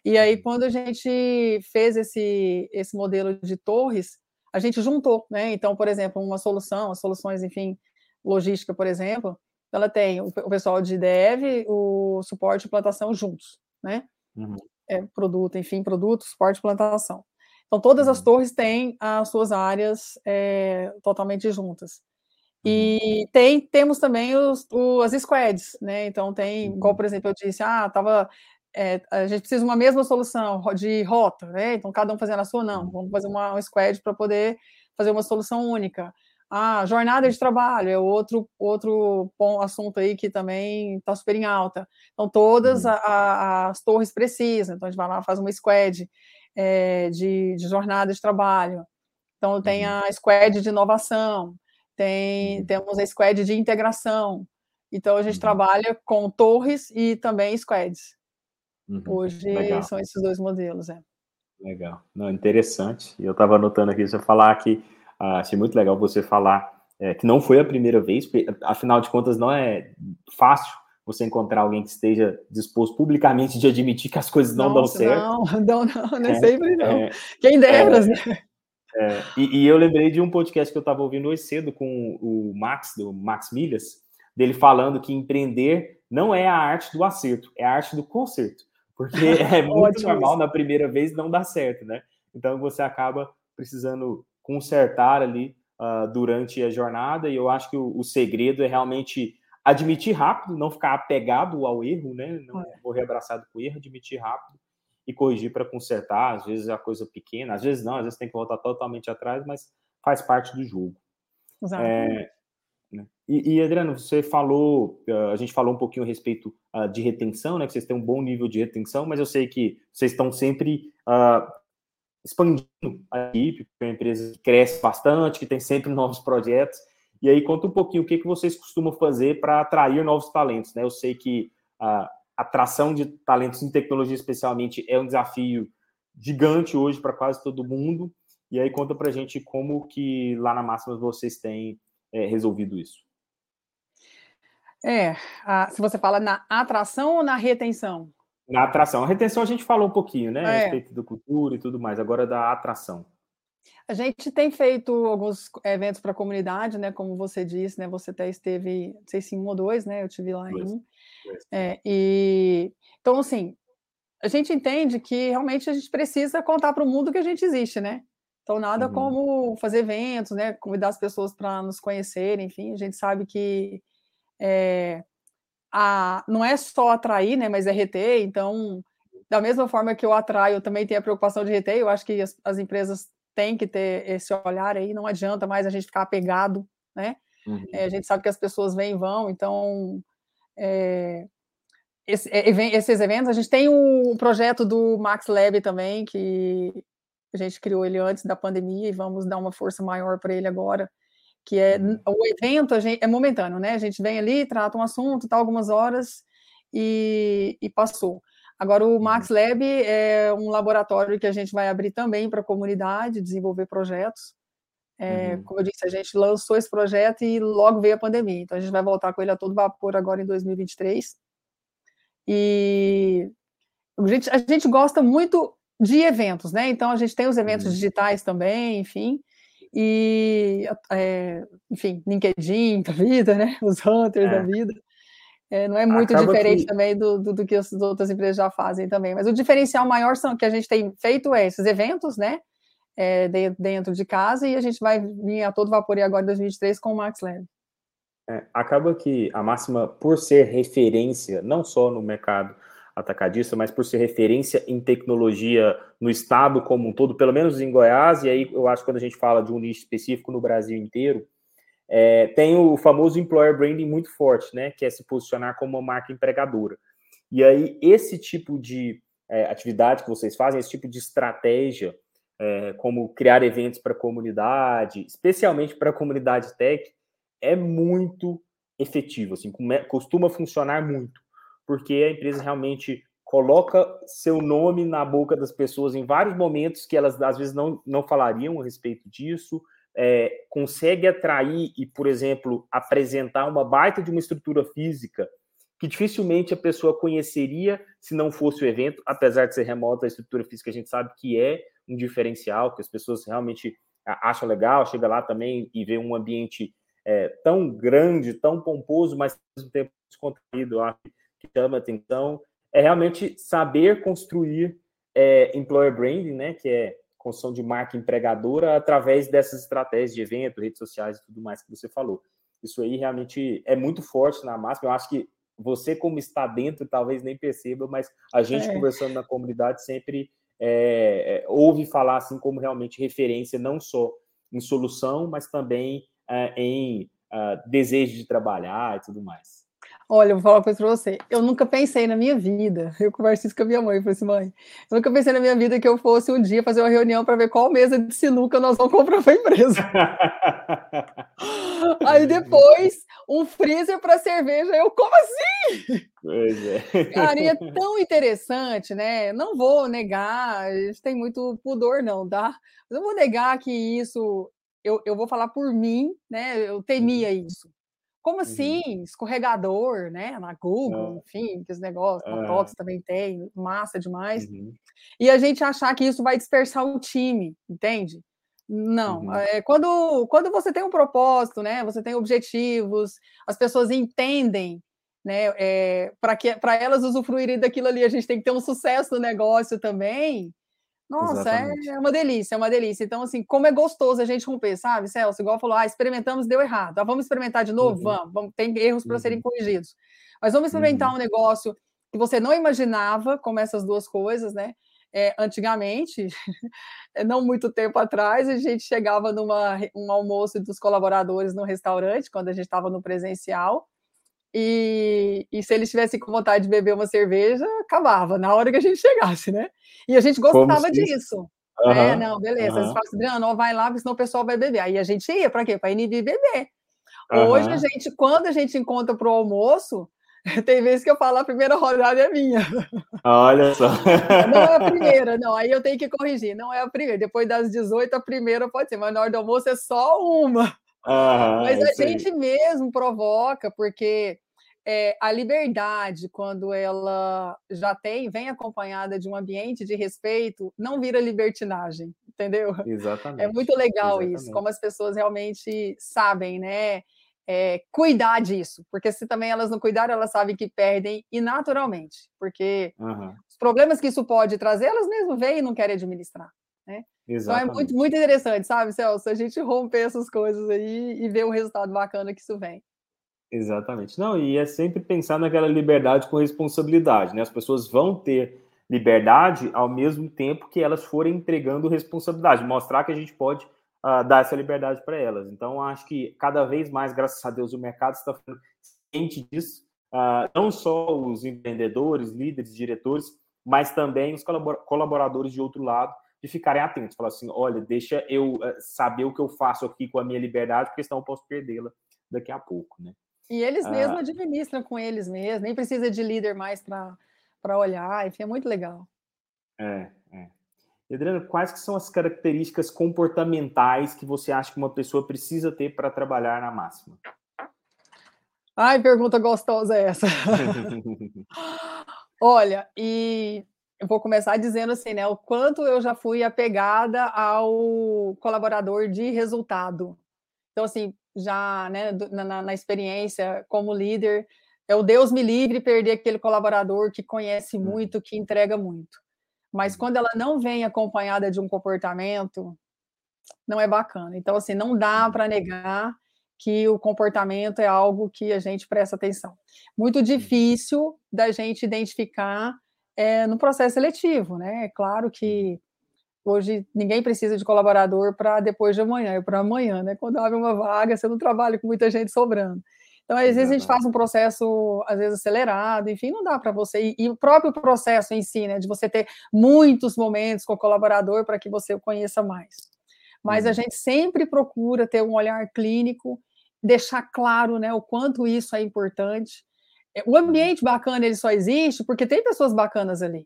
E aí, uhum. quando a gente fez esse, esse modelo de torres, a gente juntou, né? Então, por exemplo, uma solução, as soluções, enfim, logística, por exemplo, ela tem o, pessoal de dev, o suporte e plantação juntos, né? Uhum. É, produto, enfim, produto, suporte e plantação. Então, todas as uhum. torres têm as suas áreas é, totalmente juntas. E uhum. tem, temos também os, o, as squads, né? Então, tem, igual, por exemplo, eu disse, ah, tava, é, a gente precisa de uma mesma solução de rota, né? Então, cada um fazendo a sua, não. Vamos fazer uma, uma squad para poder fazer uma solução única. Ah, jornada de trabalho é outro, outro assunto aí que também está super em alta. Então, todas uhum. a, a, as torres precisam. Então, a gente vai lá faz uma squad é, de, de, jornada de trabalho. Então, tem uhum. a squad de inovação, tem, uhum. temos a squad de integração. Então, a gente trabalha com torres e também squads. Hoje Legal. são esses dois modelos, é. Legal. Não, interessante. E eu estava anotando aqui, você falar que ah, achei muito legal você falar é, que não foi a primeira vez, porque, afinal de contas, não é fácil você encontrar alguém que esteja disposto publicamente de admitir que as coisas não Nossa, dão certo. Não, não, não, não é, sempre não. É, Quem dera, é, né? É, e, e, eu lembrei de um podcast que eu estava ouvindo hoje cedo com o Max, do Max Milhas, dele falando que empreender não é a arte do acerto, é a arte do conserto. Porque é muito normal na primeira vez não dar certo, né? Então você acaba precisando consertar ali uh, durante a jornada, e eu acho que o, o, segredo é realmente admitir rápido, não ficar apegado ao erro, né? Não é. morrer abraçado com o erro, admitir rápido e corrigir para consertar. Às vezes é a coisa pequena, às vezes não, às vezes tem que voltar totalmente atrás, mas faz parte do jogo. É, né? E, e, Adriano, você falou, ah, a gente falou um pouquinho a respeito uh, de retenção, né? Que vocês têm um bom nível de retenção, mas eu sei que vocês estão sempre uh, expandindo a equipe, é uma empresa que cresce bastante, que tem sempre novos projetos. E aí, conta um pouquinho o que, que vocês costumam fazer para atrair novos talentos. Né? Eu sei que a atração de talentos em tecnologia, especialmente, é um desafio gigante hoje para quase todo mundo. E aí, conta para gente como que lá na Máxima vocês têm é, resolvido isso. É, a, se você fala na atração ou na retenção? Na atração. A retenção a gente falou um pouquinho, né? É. A respeito da cultura e tudo mais. Agora da atração. A gente tem feito alguns eventos para a comunidade, né? Como você disse, né? Você até esteve, não sei se um ou dois, né? Eu tive lá em um. É, e então, assim, a gente entende que realmente a gente precisa contar para o mundo que a gente existe, né? Então, nada uhum. como fazer eventos, né? Convidar as pessoas para nos conhecerem, enfim, a gente sabe que é, a, não é só atrair, né, mas é reter. Então, da mesma forma que eu atraio, eu também tenho a preocupação de reter. Eu acho que as, as empresas tem que ter esse olhar aí, não adianta mais a gente ficar apegado, né? Uhum. É, a gente sabe que as pessoas vêm e vão, então é, esse, é, esses eventos, a gente tem um projeto do Max Lab também, que a gente criou ele antes da pandemia e vamos dar uma força maior para ele agora, que é uhum. o evento a gente, é momentâneo, né? A gente vem ali, trata um assunto, tá algumas horas e, e passou. Agora, o Max uhum. Lab é um laboratório que a gente vai abrir também para a comunidade, desenvolver projetos. É, uhum. Como eu disse, a gente lançou esse projeto e logo veio a pandemia, então a gente vai voltar com ele a todo vapor agora em 2023. E a gente, a gente gosta muito de eventos, né? Então a gente tem os eventos uhum. digitais também, enfim. E, é, enfim, LinkedIn da vida, né? Os hunters é. da vida. É, não é muito Acaba diferente que... também do, do, do, que as outras empresas já fazem também. Mas o diferencial maior são, que a gente tem feito é esses eventos, né? É, dentro de casa, e a gente vai vir a todo vapor agora em 2023 com o Max Lab. É, acaba que a máxima, por ser referência, não só no mercado atacadista, mas por ser referência em tecnologia no estado como um todo, pelo menos em Goiás, e aí eu acho que quando a gente fala de um nicho específico no Brasil inteiro, é, tem o famoso employer branding muito forte, né, que é se posicionar como uma marca empregadora. E aí esse tipo de é, atividade que vocês fazem, esse tipo de estratégia, é, como criar eventos para a comunidade, especialmente para a comunidade tech, é muito efetivo, assim, costuma funcionar muito, porque a empresa realmente coloca seu nome na boca das pessoas em vários momentos que elas às vezes não, não falariam a respeito disso, é, consegue atrair e, por exemplo, apresentar uma baita de uma estrutura física que dificilmente a pessoa conheceria se não fosse o evento, apesar de ser remota, a estrutura física a gente sabe que é um diferencial, que as pessoas realmente acham legal, chega lá também e vê um ambiente é, tão grande, tão pomposo, mas ao mesmo tempo descontraído, acho que chama atenção, é realmente saber construir é, employer branding, né, que é construção de marca empregadora através dessas estratégias de evento, redes sociais e tudo mais que você falou. Isso aí realmente é muito forte na máxima. Eu acho que você, como está dentro, talvez nem perceba, mas a gente é. conversando na comunidade sempre é, é, ouve falar assim como realmente referência, não só em solução, mas também uh, em uh, desejo de trabalhar e tudo mais? Olha, eu vou falar uma coisa para você. Eu nunca pensei na minha vida. Eu conversei isso com a minha mãe. Eu falei assim, mãe, eu nunca pensei na minha vida que eu fosse um dia fazer uma reunião para ver qual mesa de sinuca nós vamos comprar para a empresa. Aí depois, um freezer para cerveja. Eu, como assim? Pois é. Cara, e é tão interessante, né? Não vou negar, a gente tem muito pudor, não, tá? Mas não vou negar que isso eu, eu vou falar por mim, né? Eu temia uhum. isso. Como uhum. assim? Uhum. Escorregador, né? Na Google, é. enfim, que os negócios, na TOTS também tem, massa demais. Uhum. E a gente achar que isso vai dispersar o time, entende? Não. Uhum. É, quando, quando você tem um propósito, né? Você tem objetivos, as pessoas entendem, né? É, para elas usufruírem daquilo ali, a gente tem que ter um sucesso no negócio também. Nossa, é, é uma delícia, é uma delícia. Então, assim, como é gostoso a gente romper, sabe, Celso? Igual falou, ah, experimentamos, deu errado. Ah, vamos experimentar de novo? Uhum. Vamos, vamos, tem erros para uhum. serem corrigidos. Mas vamos experimentar uhum. um negócio que você não imaginava, como essas duas coisas, né? É, antigamente, não muito tempo atrás, a gente chegava numa um almoço dos colaboradores no restaurante, quando a gente estava no presencial, e, e, se eles tivessem com vontade de beber uma cerveja, acabava na hora que a gente chegasse, né? E a gente gostava disso. Uhum, é, não, beleza. Uhum. Eles falam assim, Adriano, vai lá, porque senão o pessoal vai beber. Aí a gente ia para quê? Para inibir beber. Uhum. Hoje, a gente, quando a gente encontra para o almoço, tem vezes que eu falo a primeira rodada é minha. Olha só. Não é a primeira, não. Aí eu tenho que corrigir. Não é a primeira. Depois das 18, a primeira pode ser, mas na hora do almoço é só uma. mas a gente mesmo provoca, porque é, a liberdade, quando ela já tem, vem acompanhada de um ambiente de respeito, não vira libertinagem, entendeu? Exatamente. É muito legal Exatamente. isso, como as pessoas realmente sabem, né? É, cuidar disso, porque se também elas não cuidarem, elas sabem que perdem e naturalmente, porque uhum. os problemas que isso pode trazer, elas mesmo veem e não querem administrar, né? Exatamente. Então é muito, muito interessante, sabe, Celso? A gente romper essas coisas aí e ver o resultado bacana que isso vem. Exatamente. Não, e é sempre pensar naquela liberdade com responsabilidade, né? As pessoas vão ter liberdade ao mesmo tempo que elas forem entregando responsabilidade, mostrar que a gente pode uh, dar essa liberdade para elas. Então, acho que cada vez mais, graças a Deus, o mercado está ficando ciente disso, uh, não só os empreendedores, líderes, diretores, mas também os colaboradores de outro lado, de ficarem atentos, falar assim, olha, deixa eu uh, saber o que eu faço aqui com a minha liberdade, porque senão eu posso perdê-la daqui a pouco, né? E eles mesmos administram com eles mesmos, nem precisa de líder mais para olhar, enfim, é muito legal. É, é. Adriano, quais que são as características comportamentais que você acha que uma pessoa precisa ter para trabalhar na máxima? Ai, pergunta gostosa é essa. Olha, e eu vou começar dizendo assim, né? O quanto eu já fui apegada ao colaborador de resultado. Então, assim, já né, na, na experiência como líder, é o Deus me livre perder aquele colaborador que conhece hum. muito, que entrega muito. Mas uhum. quando ela não vem acompanhada de um comportamento, não é bacana. Então, assim, não dá uhum. para negar que o comportamento é algo que a gente presta atenção. Muito difícil da gente identificar é, no processo seletivo, né? É claro que hoje ninguém precisa de colaborador para depois de amanhã, é para amanhã, né? Quando abre uma vaga, você não trabalha com muita gente sobrando. Então, às vezes, a gente faz um processo, às vezes, acelerado, enfim, não dá para você. E, e, o próprio processo em si, né, de você ter muitos momentos com o colaborador para que você o conheça mais. Mas uhum. a gente sempre procura ter um olhar clínico, deixar claro né, o quanto isso é importante. É, o ambiente bacana ele só existe porque tem pessoas bacanas ali.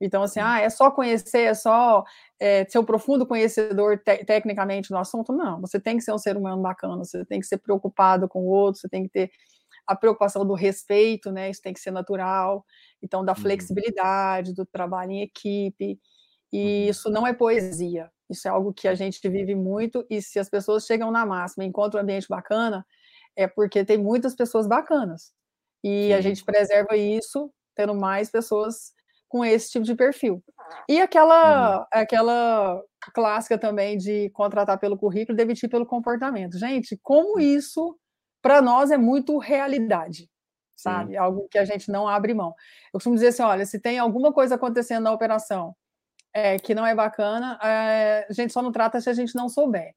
Então, assim, ah, é só conhecer, é só é, ser um profundo conhecedor te tecnicamente do assunto. Não, você tem que ser um ser humano bacana, você tem que ser preocupado com o outro, você tem que ter a preocupação do respeito, né? Isso tem que ser natural. Então, da uhum. flexibilidade, do trabalho em equipe. E uhum. isso não é poesia. Isso é algo que a gente vive muito. E se as pessoas chegam na máxima e encontram um ambiente bacana, é porque tem muitas pessoas bacanas. E Sim. a gente preserva isso tendo mais pessoas com esse tipo de perfil. E aquela, uhum. aquela clássica também de contratar pelo currículo e demitir pelo comportamento. Gente, como isso, para nós, é muito realidade, sabe? Sim. Algo que a gente não abre mão. Eu costumo dizer assim: olha, se tem alguma coisa acontecendo na operação é, que não é bacana, é, a gente só não trata se a gente não souber.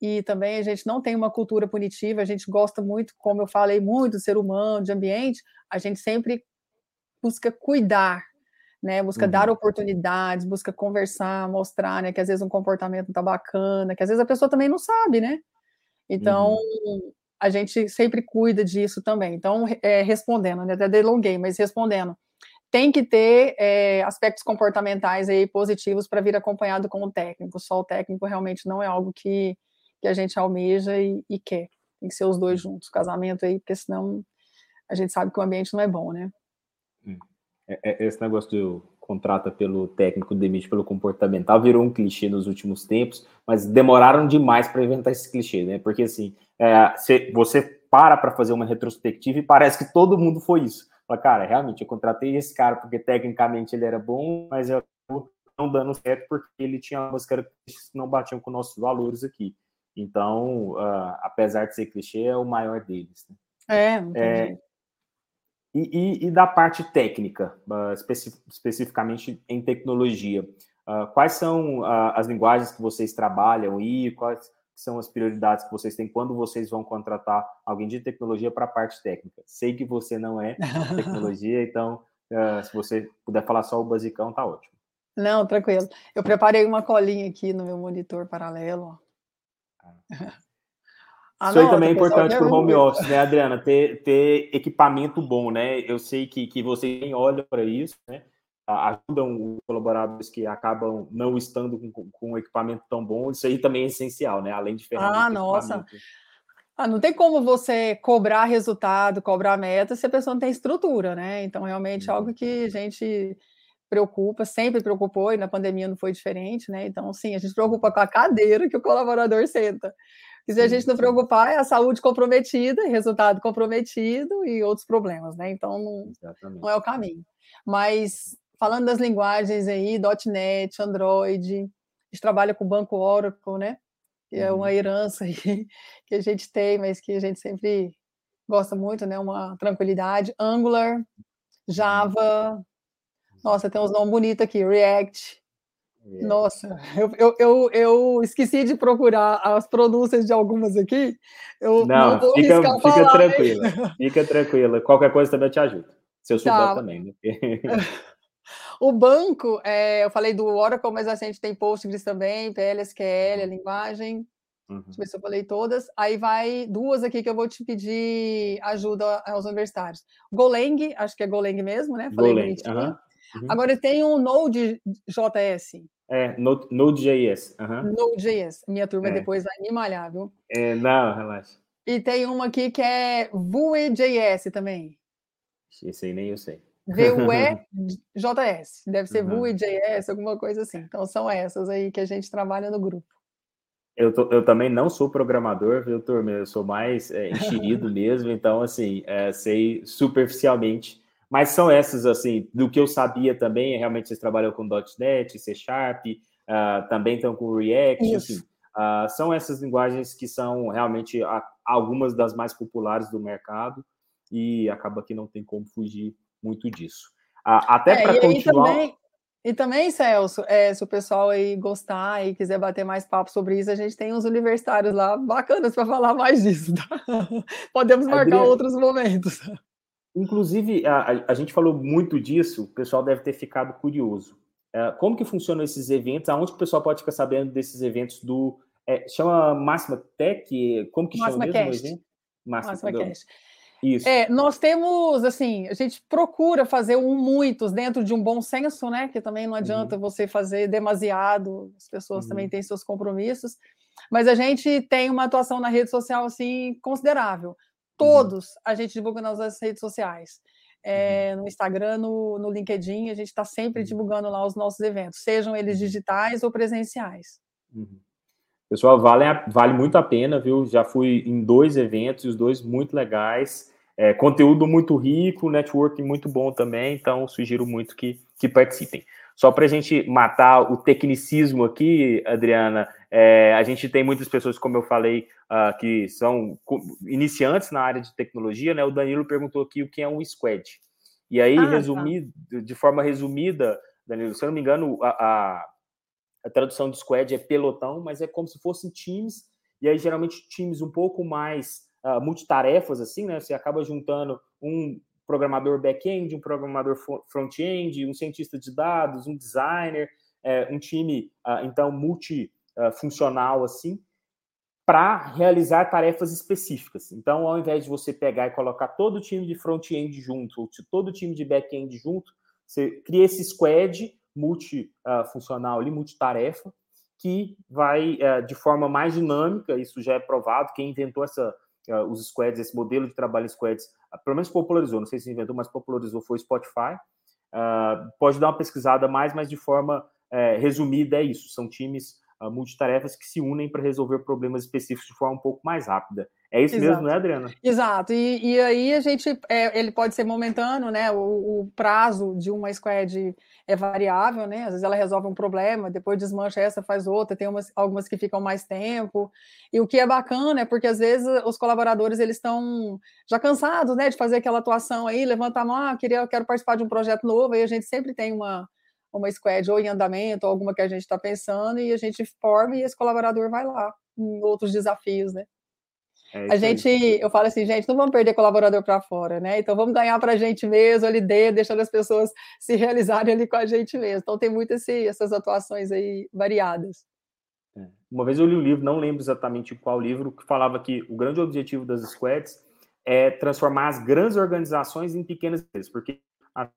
E também a gente não tem uma cultura punitiva, a gente gosta muito, como eu falei, muito do ser humano, de ambiente, a gente sempre busca cuidar né? Busca uhum. dar oportunidades, busca conversar, mostrar, né? Que às vezes um comportamento não tá bacana, que às vezes a pessoa também não sabe, né? Então, uhum. a gente sempre cuida disso também. Então, é, respondendo, né? Até delonguei, mas respondendo. Tem que ter é, aspectos comportamentais aí positivos para vir acompanhado com o técnico. Só o técnico realmente não é algo que, que a gente almeja e, e quer. Tem que ser os dois juntos, casamento aí, porque senão a gente sabe que o ambiente não é bom, né? Hum. É, é, esse negócio do contrata pelo técnico, demite pelo comportamental, virou um clichê nos últimos tempos, mas demoraram demais para inventar esse clichê, né? Porque assim, é, você para para fazer uma retrospectiva e parece que todo mundo foi isso. Fala, cara, realmente, eu contratei esse cara porque tecnicamente ele era bom, mas eu não dando certo porque ele tinha algumas características que não batiam com nossos valores aqui. Então, uh, apesar de ser clichê, é o maior deles. Né? É, é, e, e, e da parte técnica, uh, especificamente em tecnologia, uh, quais são uh, as linguagens que vocês trabalham e quais são as prioridades que vocês têm quando vocês vão contratar alguém de tecnologia para a parte técnica? Sei que você não é de tecnologia, então se você puder falar só o basicão, tá ótimo. Não, tranquilo. Eu preparei uma colinha aqui no meu monitor paralelo. Ah. Ah, Isso aí também é importante para o home office, né, Adriana? Ter, ter equipamento bom, né? Eu sei que, que você olha para isso, né? Ajudam os colaboradores que acabam não estando com, com um equipamento tão bom. Isso aí também é essencial, né? Além de ferramentas. Ah, nossa. Ah, não tem como você cobrar resultado, cobrar meta, se a pessoa não tem estrutura, né? Então, realmente é algo que a gente preocupa, sempre preocupou, e na pandemia não foi diferente, né? Então, sim, a gente preocupa com a cadeira que o colaborador senta. E se a gente não preocupar, é a saúde comprometida, resultado comprometido e outros problemas, né? Então, não, não é o caminho. Mas, falando das linguagens aí, .NET, Android, a gente trabalha com o Banco Oracle, né? Que é uma uhum. herança aí que a gente tem, mas que a gente sempre gosta muito, né? Uma tranquilidade. Angular, Java, Nossa, tem uns nomes bonitos aqui, React. Nossa, eu, eu, eu, eu, esqueci de procurar as pronúncias de algumas aqui. Eu não, não fica, fica falar, tranquila, fica tranquila. Qualquer coisa também eu te ajudo. Se eu souber tá. também, né? O banco, é, eu falei do Oracle, mas a gente tem Postgres também, PLSQL, a linguagem. Uhum. Deixa eu ver se eu falei todas. Aí vai duas aqui que eu vou te pedir ajuda aos universitários. Golang, acho que é Golang mesmo, né? Falei Golang, uhum. Uhum. Agora tem um Node.js. É, Node.js. Uhum. Node.js. Minha turma é. depois vai me malhar, viu? É, não, relaxa. E tem uma aqui que é Vue.js também. Esse aí nem eu sei. V-U-E-J-S. Deve ser uhum. Vue.js, alguma coisa assim. Então são essas aí que a gente trabalha no grupo. Eu, tô, eu também não sou programador, viu, turma? Eu sou mais é, enxerido mesmo, então, assim, é, sei superficialmente. Mas são essas, assim, do que eu sabia também, realmente vocês trabalham com .NET, C Sharp, uh, também estão com React, Isso. enfim. Uh, são essas linguagens que são realmente a, algumas das mais populares do mercado e acaba que não tem como fugir muito disso. Uh, até é, para continuar... Também... E também, Celso, é, se o pessoal aí gostar e quiser bater mais papo sobre isso, a gente tem uns universitários lá bacanas para falar mais disso. Tá? Podemos marcar Adriana, outros momentos. Inclusive, a, a, gente falou muito disso, o pessoal deve ter ficado curioso. É, como que funcionam esses eventos? Aonde o pessoal pode ficar sabendo desses eventos do... É, chama Máxima Tech? Como que Máxima chama mesmo? Cast. Máxima, Máxima Cast. Isso. É, nós temos, assim, a gente procura fazer um muitos dentro de um bom senso, né? Que também não adianta uhum. você fazer demasiado, as pessoas uhum. também têm seus compromissos. Mas a gente tem uma atuação na rede social, assim, considerável. Uhum. Todos uhum. a gente divulga nas redes sociais. É, no Instagram, no, no LinkedIn, a gente está sempre uhum. divulgando lá os nossos eventos, sejam eles uhum. digitais ou presenciais. Pessoal, vale, vale muito a pena, viu? Já fui em dois eventos, os dois muito legais. É, conteúdo muito rico, networking muito bom também, então sugiro muito que, que participem. Só para a gente matar o tecnicismo aqui, Adriana, é, a gente tem muitas pessoas, como eu falei, uh, que são iniciantes na área de tecnologia, né? O Danilo perguntou aqui o que é um squad. E aí, ah, resumir, tá. de forma resumida, Danilo, se eu não me engano, a, a, a tradução de squad é pelotão, mas é como se fossem times, e aí geralmente times um pouco mais uh, multitarefas, assim, né? Você acaba juntando um programador back-end, um programador front-end, um cientista de dados, um designer, é, um time, uh, então, multifuncional, assim, para realizar tarefas específicas. Então, ao invés de você pegar e colocar todo o time de front-end junto, ou todo o time de back-end junto, você cria esse squad multifuncional ali, multitarefa, que vai de forma mais dinâmica, isso já é provado, quem inventou essa os squads, esse modelo de trabalho squads, pelo menos popularizou, não sei se inventou, mas popularizou foi o Spotify. Uh, pode dar uma pesquisada mais, mas de forma é, resumida é isso, são times multitarefas que se unem para resolver problemas específicos de forma um pouco mais rápida. É isso Exato. mesmo, né, Adriana? Exato. E, e aí a gente, é, ele pode ser momentâneo, né? O, o, prazo de uma squad é variável, né? Às vezes ela resolve um problema, depois desmancha essa, faz outra. Tem umas, algumas que ficam mais tempo. E o que é bacana é porque às vezes os colaboradores eles estão já cansados, né, de fazer aquela atuação aí, levanta a mão, ah, queria, eu quero participar de um projeto novo. Aí a gente sempre tem uma uma squad ou em andamento, ou alguma que a gente está pensando, e a gente forma e esse colaborador vai lá em outros desafios, né? É a gente, aí. eu falo assim, gente, não vamos perder colaborador para fora, né? Então vamos ganhar para a gente mesmo ali dentro, deixando as pessoas se realizarem ali com a gente mesmo. Então tem muitas essas atuações aí variadas. É. Uma vez eu li um livro, não lembro exatamente qual livro, que falava que o grande objetivo das squads é transformar as grandes organizações em pequenas empresas, porque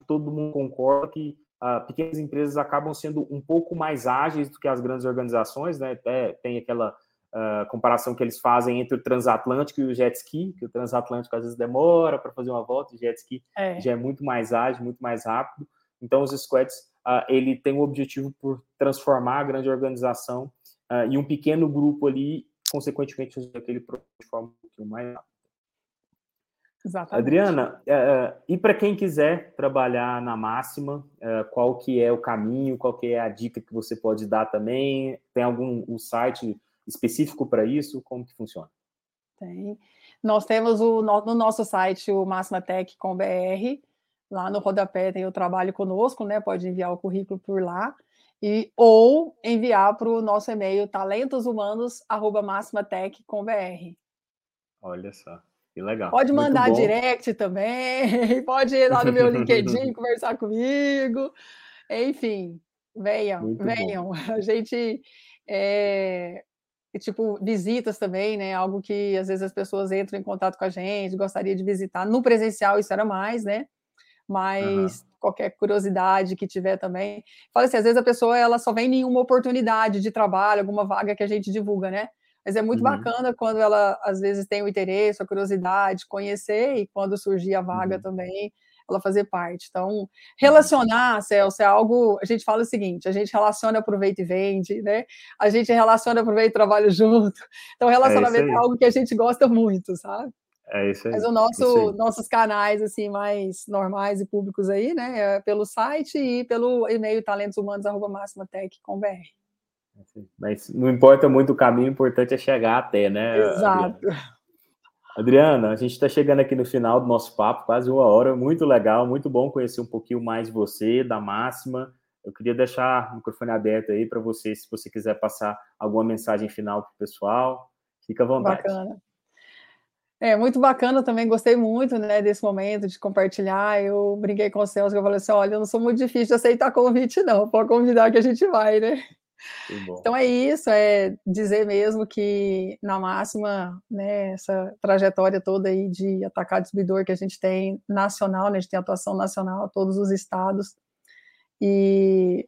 todo mundo concorda que uh, pequenas empresas acabam sendo um pouco mais ágeis do que as grandes organizações, né? É, tem aquela uh, comparação que eles fazem entre o transatlântico e o jet ski, que o transatlântico às vezes demora para fazer uma volta, o jet ski é. já é muito mais ágil, muito mais rápido. Então, os squads, uh, ele tem o objetivo por transformar a grande organização uh, e um pequeno grupo ali, consequentemente, aquele de forma um pouquinho mais rápida. Exatamente. Adriana, uh, e para quem quiser trabalhar na máxima, uh, qual que é o caminho, qual que é a dica que você pode dar também? Tem algum um site específico para isso? Como que funciona? Tem. Nós temos o, no, no nosso site o maximatech.com.br. Lá no rodapé tem o trabalho conosco, né? Pode enviar o currículo por lá. E, ou enviar para o nosso e-mail talentoshumanos@maximatech.com.br. Olha só, que legal. Pode mandar direct também, pode ir lá no meu LinkedIn conversar comigo. Enfim, venham, Muito venham. Bom. A gente é, tipo visitas também, né? Algo que às vezes as pessoas entram em contato com a gente, gostaria de visitar. No presencial isso era mais, né? Mas uhum. qualquer curiosidade que tiver também. Fala assim, às vezes a pessoa ela só vem em uma oportunidade de trabalho, alguma vaga que a gente divulga, né? Mas é muito uhum. bacana quando ela às vezes tem o interesse, a curiosidade, conhecer e quando surgir a vaga uhum. também ela fazer parte. Então, relacionar, Celso, é algo. A gente fala o seguinte: a gente relaciona, aproveita e vende, né? A gente relaciona, aproveita e trabalha junto. Então, relacionamento é, é algo que a gente gosta muito, sabe? É isso aí. Mas o nosso, nossos canais assim mais normais e públicos aí, né, é pelo site e pelo e-mail talentoshumanos@maximatech.com.br. É Mas não importa muito o caminho, o importante é chegar até, né? Exato. Adriana? A gente está chegando aqui no final do nosso papo, quase uma hora, muito legal, muito bom conhecer um pouquinho mais de você, da Máxima. Eu queria deixar o microfone aberto aí para você, se você quiser passar alguma mensagem final para o pessoal, fica à vontade. Bacana. É, muito bacana também, gostei muito, né, desse momento de compartilhar, eu brinquei com o Celso, eu falei assim, olha, eu não sou muito difícil de aceitar convite não, pode convidar que a gente vai, né? Então é isso, é dizer mesmo que na máxima, né, essa trajetória toda aí de atacar distribuidor que a gente tem nacional, né, a gente tem atuação nacional, todos os estados, e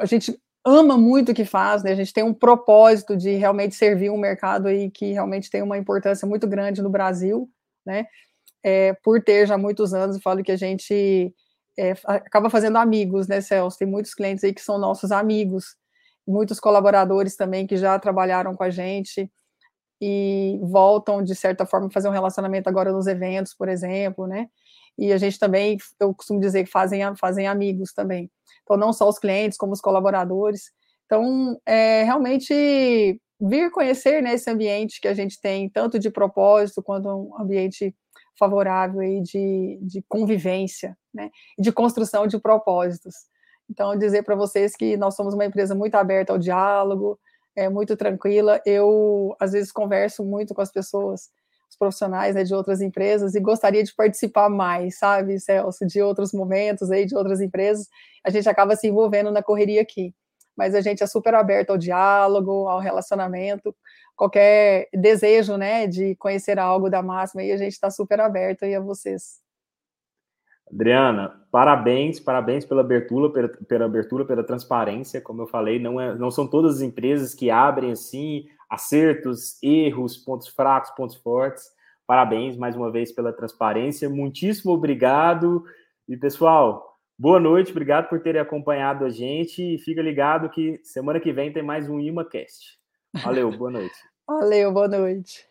a gente ama muito o que faz, né, a gente tem um propósito de realmente servir um mercado aí que realmente tem uma importância muito grande no Brasil, né, é, por ter já muitos anos, falo que a gente é, acaba fazendo amigos, né, Celso? Tem muitos clientes aí que são nossos amigos, muitos colaboradores também que já trabalharam com a gente e voltam, de certa forma, fazer um relacionamento agora nos eventos, por exemplo, né? E a gente também, eu costumo dizer que fazem, fazem amigos também. Então, não só os clientes, como os colaboradores. Então, é realmente vir conhecer né, esse ambiente que a gente tem, tanto de propósito quanto um ambiente favorável aí de, de convivência, né? De construção de propósitos. Então, dizer para vocês que nós somos uma empresa muito aberta ao diálogo, é muito tranquila. Eu, às vezes, converso muito com as pessoas, os profissionais né, de outras empresas, e gostaria de participar mais, sabe, Celso, de outros momentos aí, de outras empresas. A gente acaba se envolvendo na correria aqui. Mas a gente é super aberto ao diálogo, ao relacionamento, qualquer desejo, né, de conhecer algo da máxima, e a gente está super aberto aí a vocês. Adriana, parabéns, parabéns pela abertura, pela, pela, abertura, pela transparência. Como eu falei, não, é, não são todas as empresas que abrem assim acertos, erros, pontos fracos, pontos fortes. Parabéns mais uma vez pela transparência. Muitíssimo obrigado. E pessoal, boa noite, obrigado por terem acompanhado a gente. E fica ligado que semana que vem tem mais um ImaCast. Valeu, boa noite. Valeu, boa noite.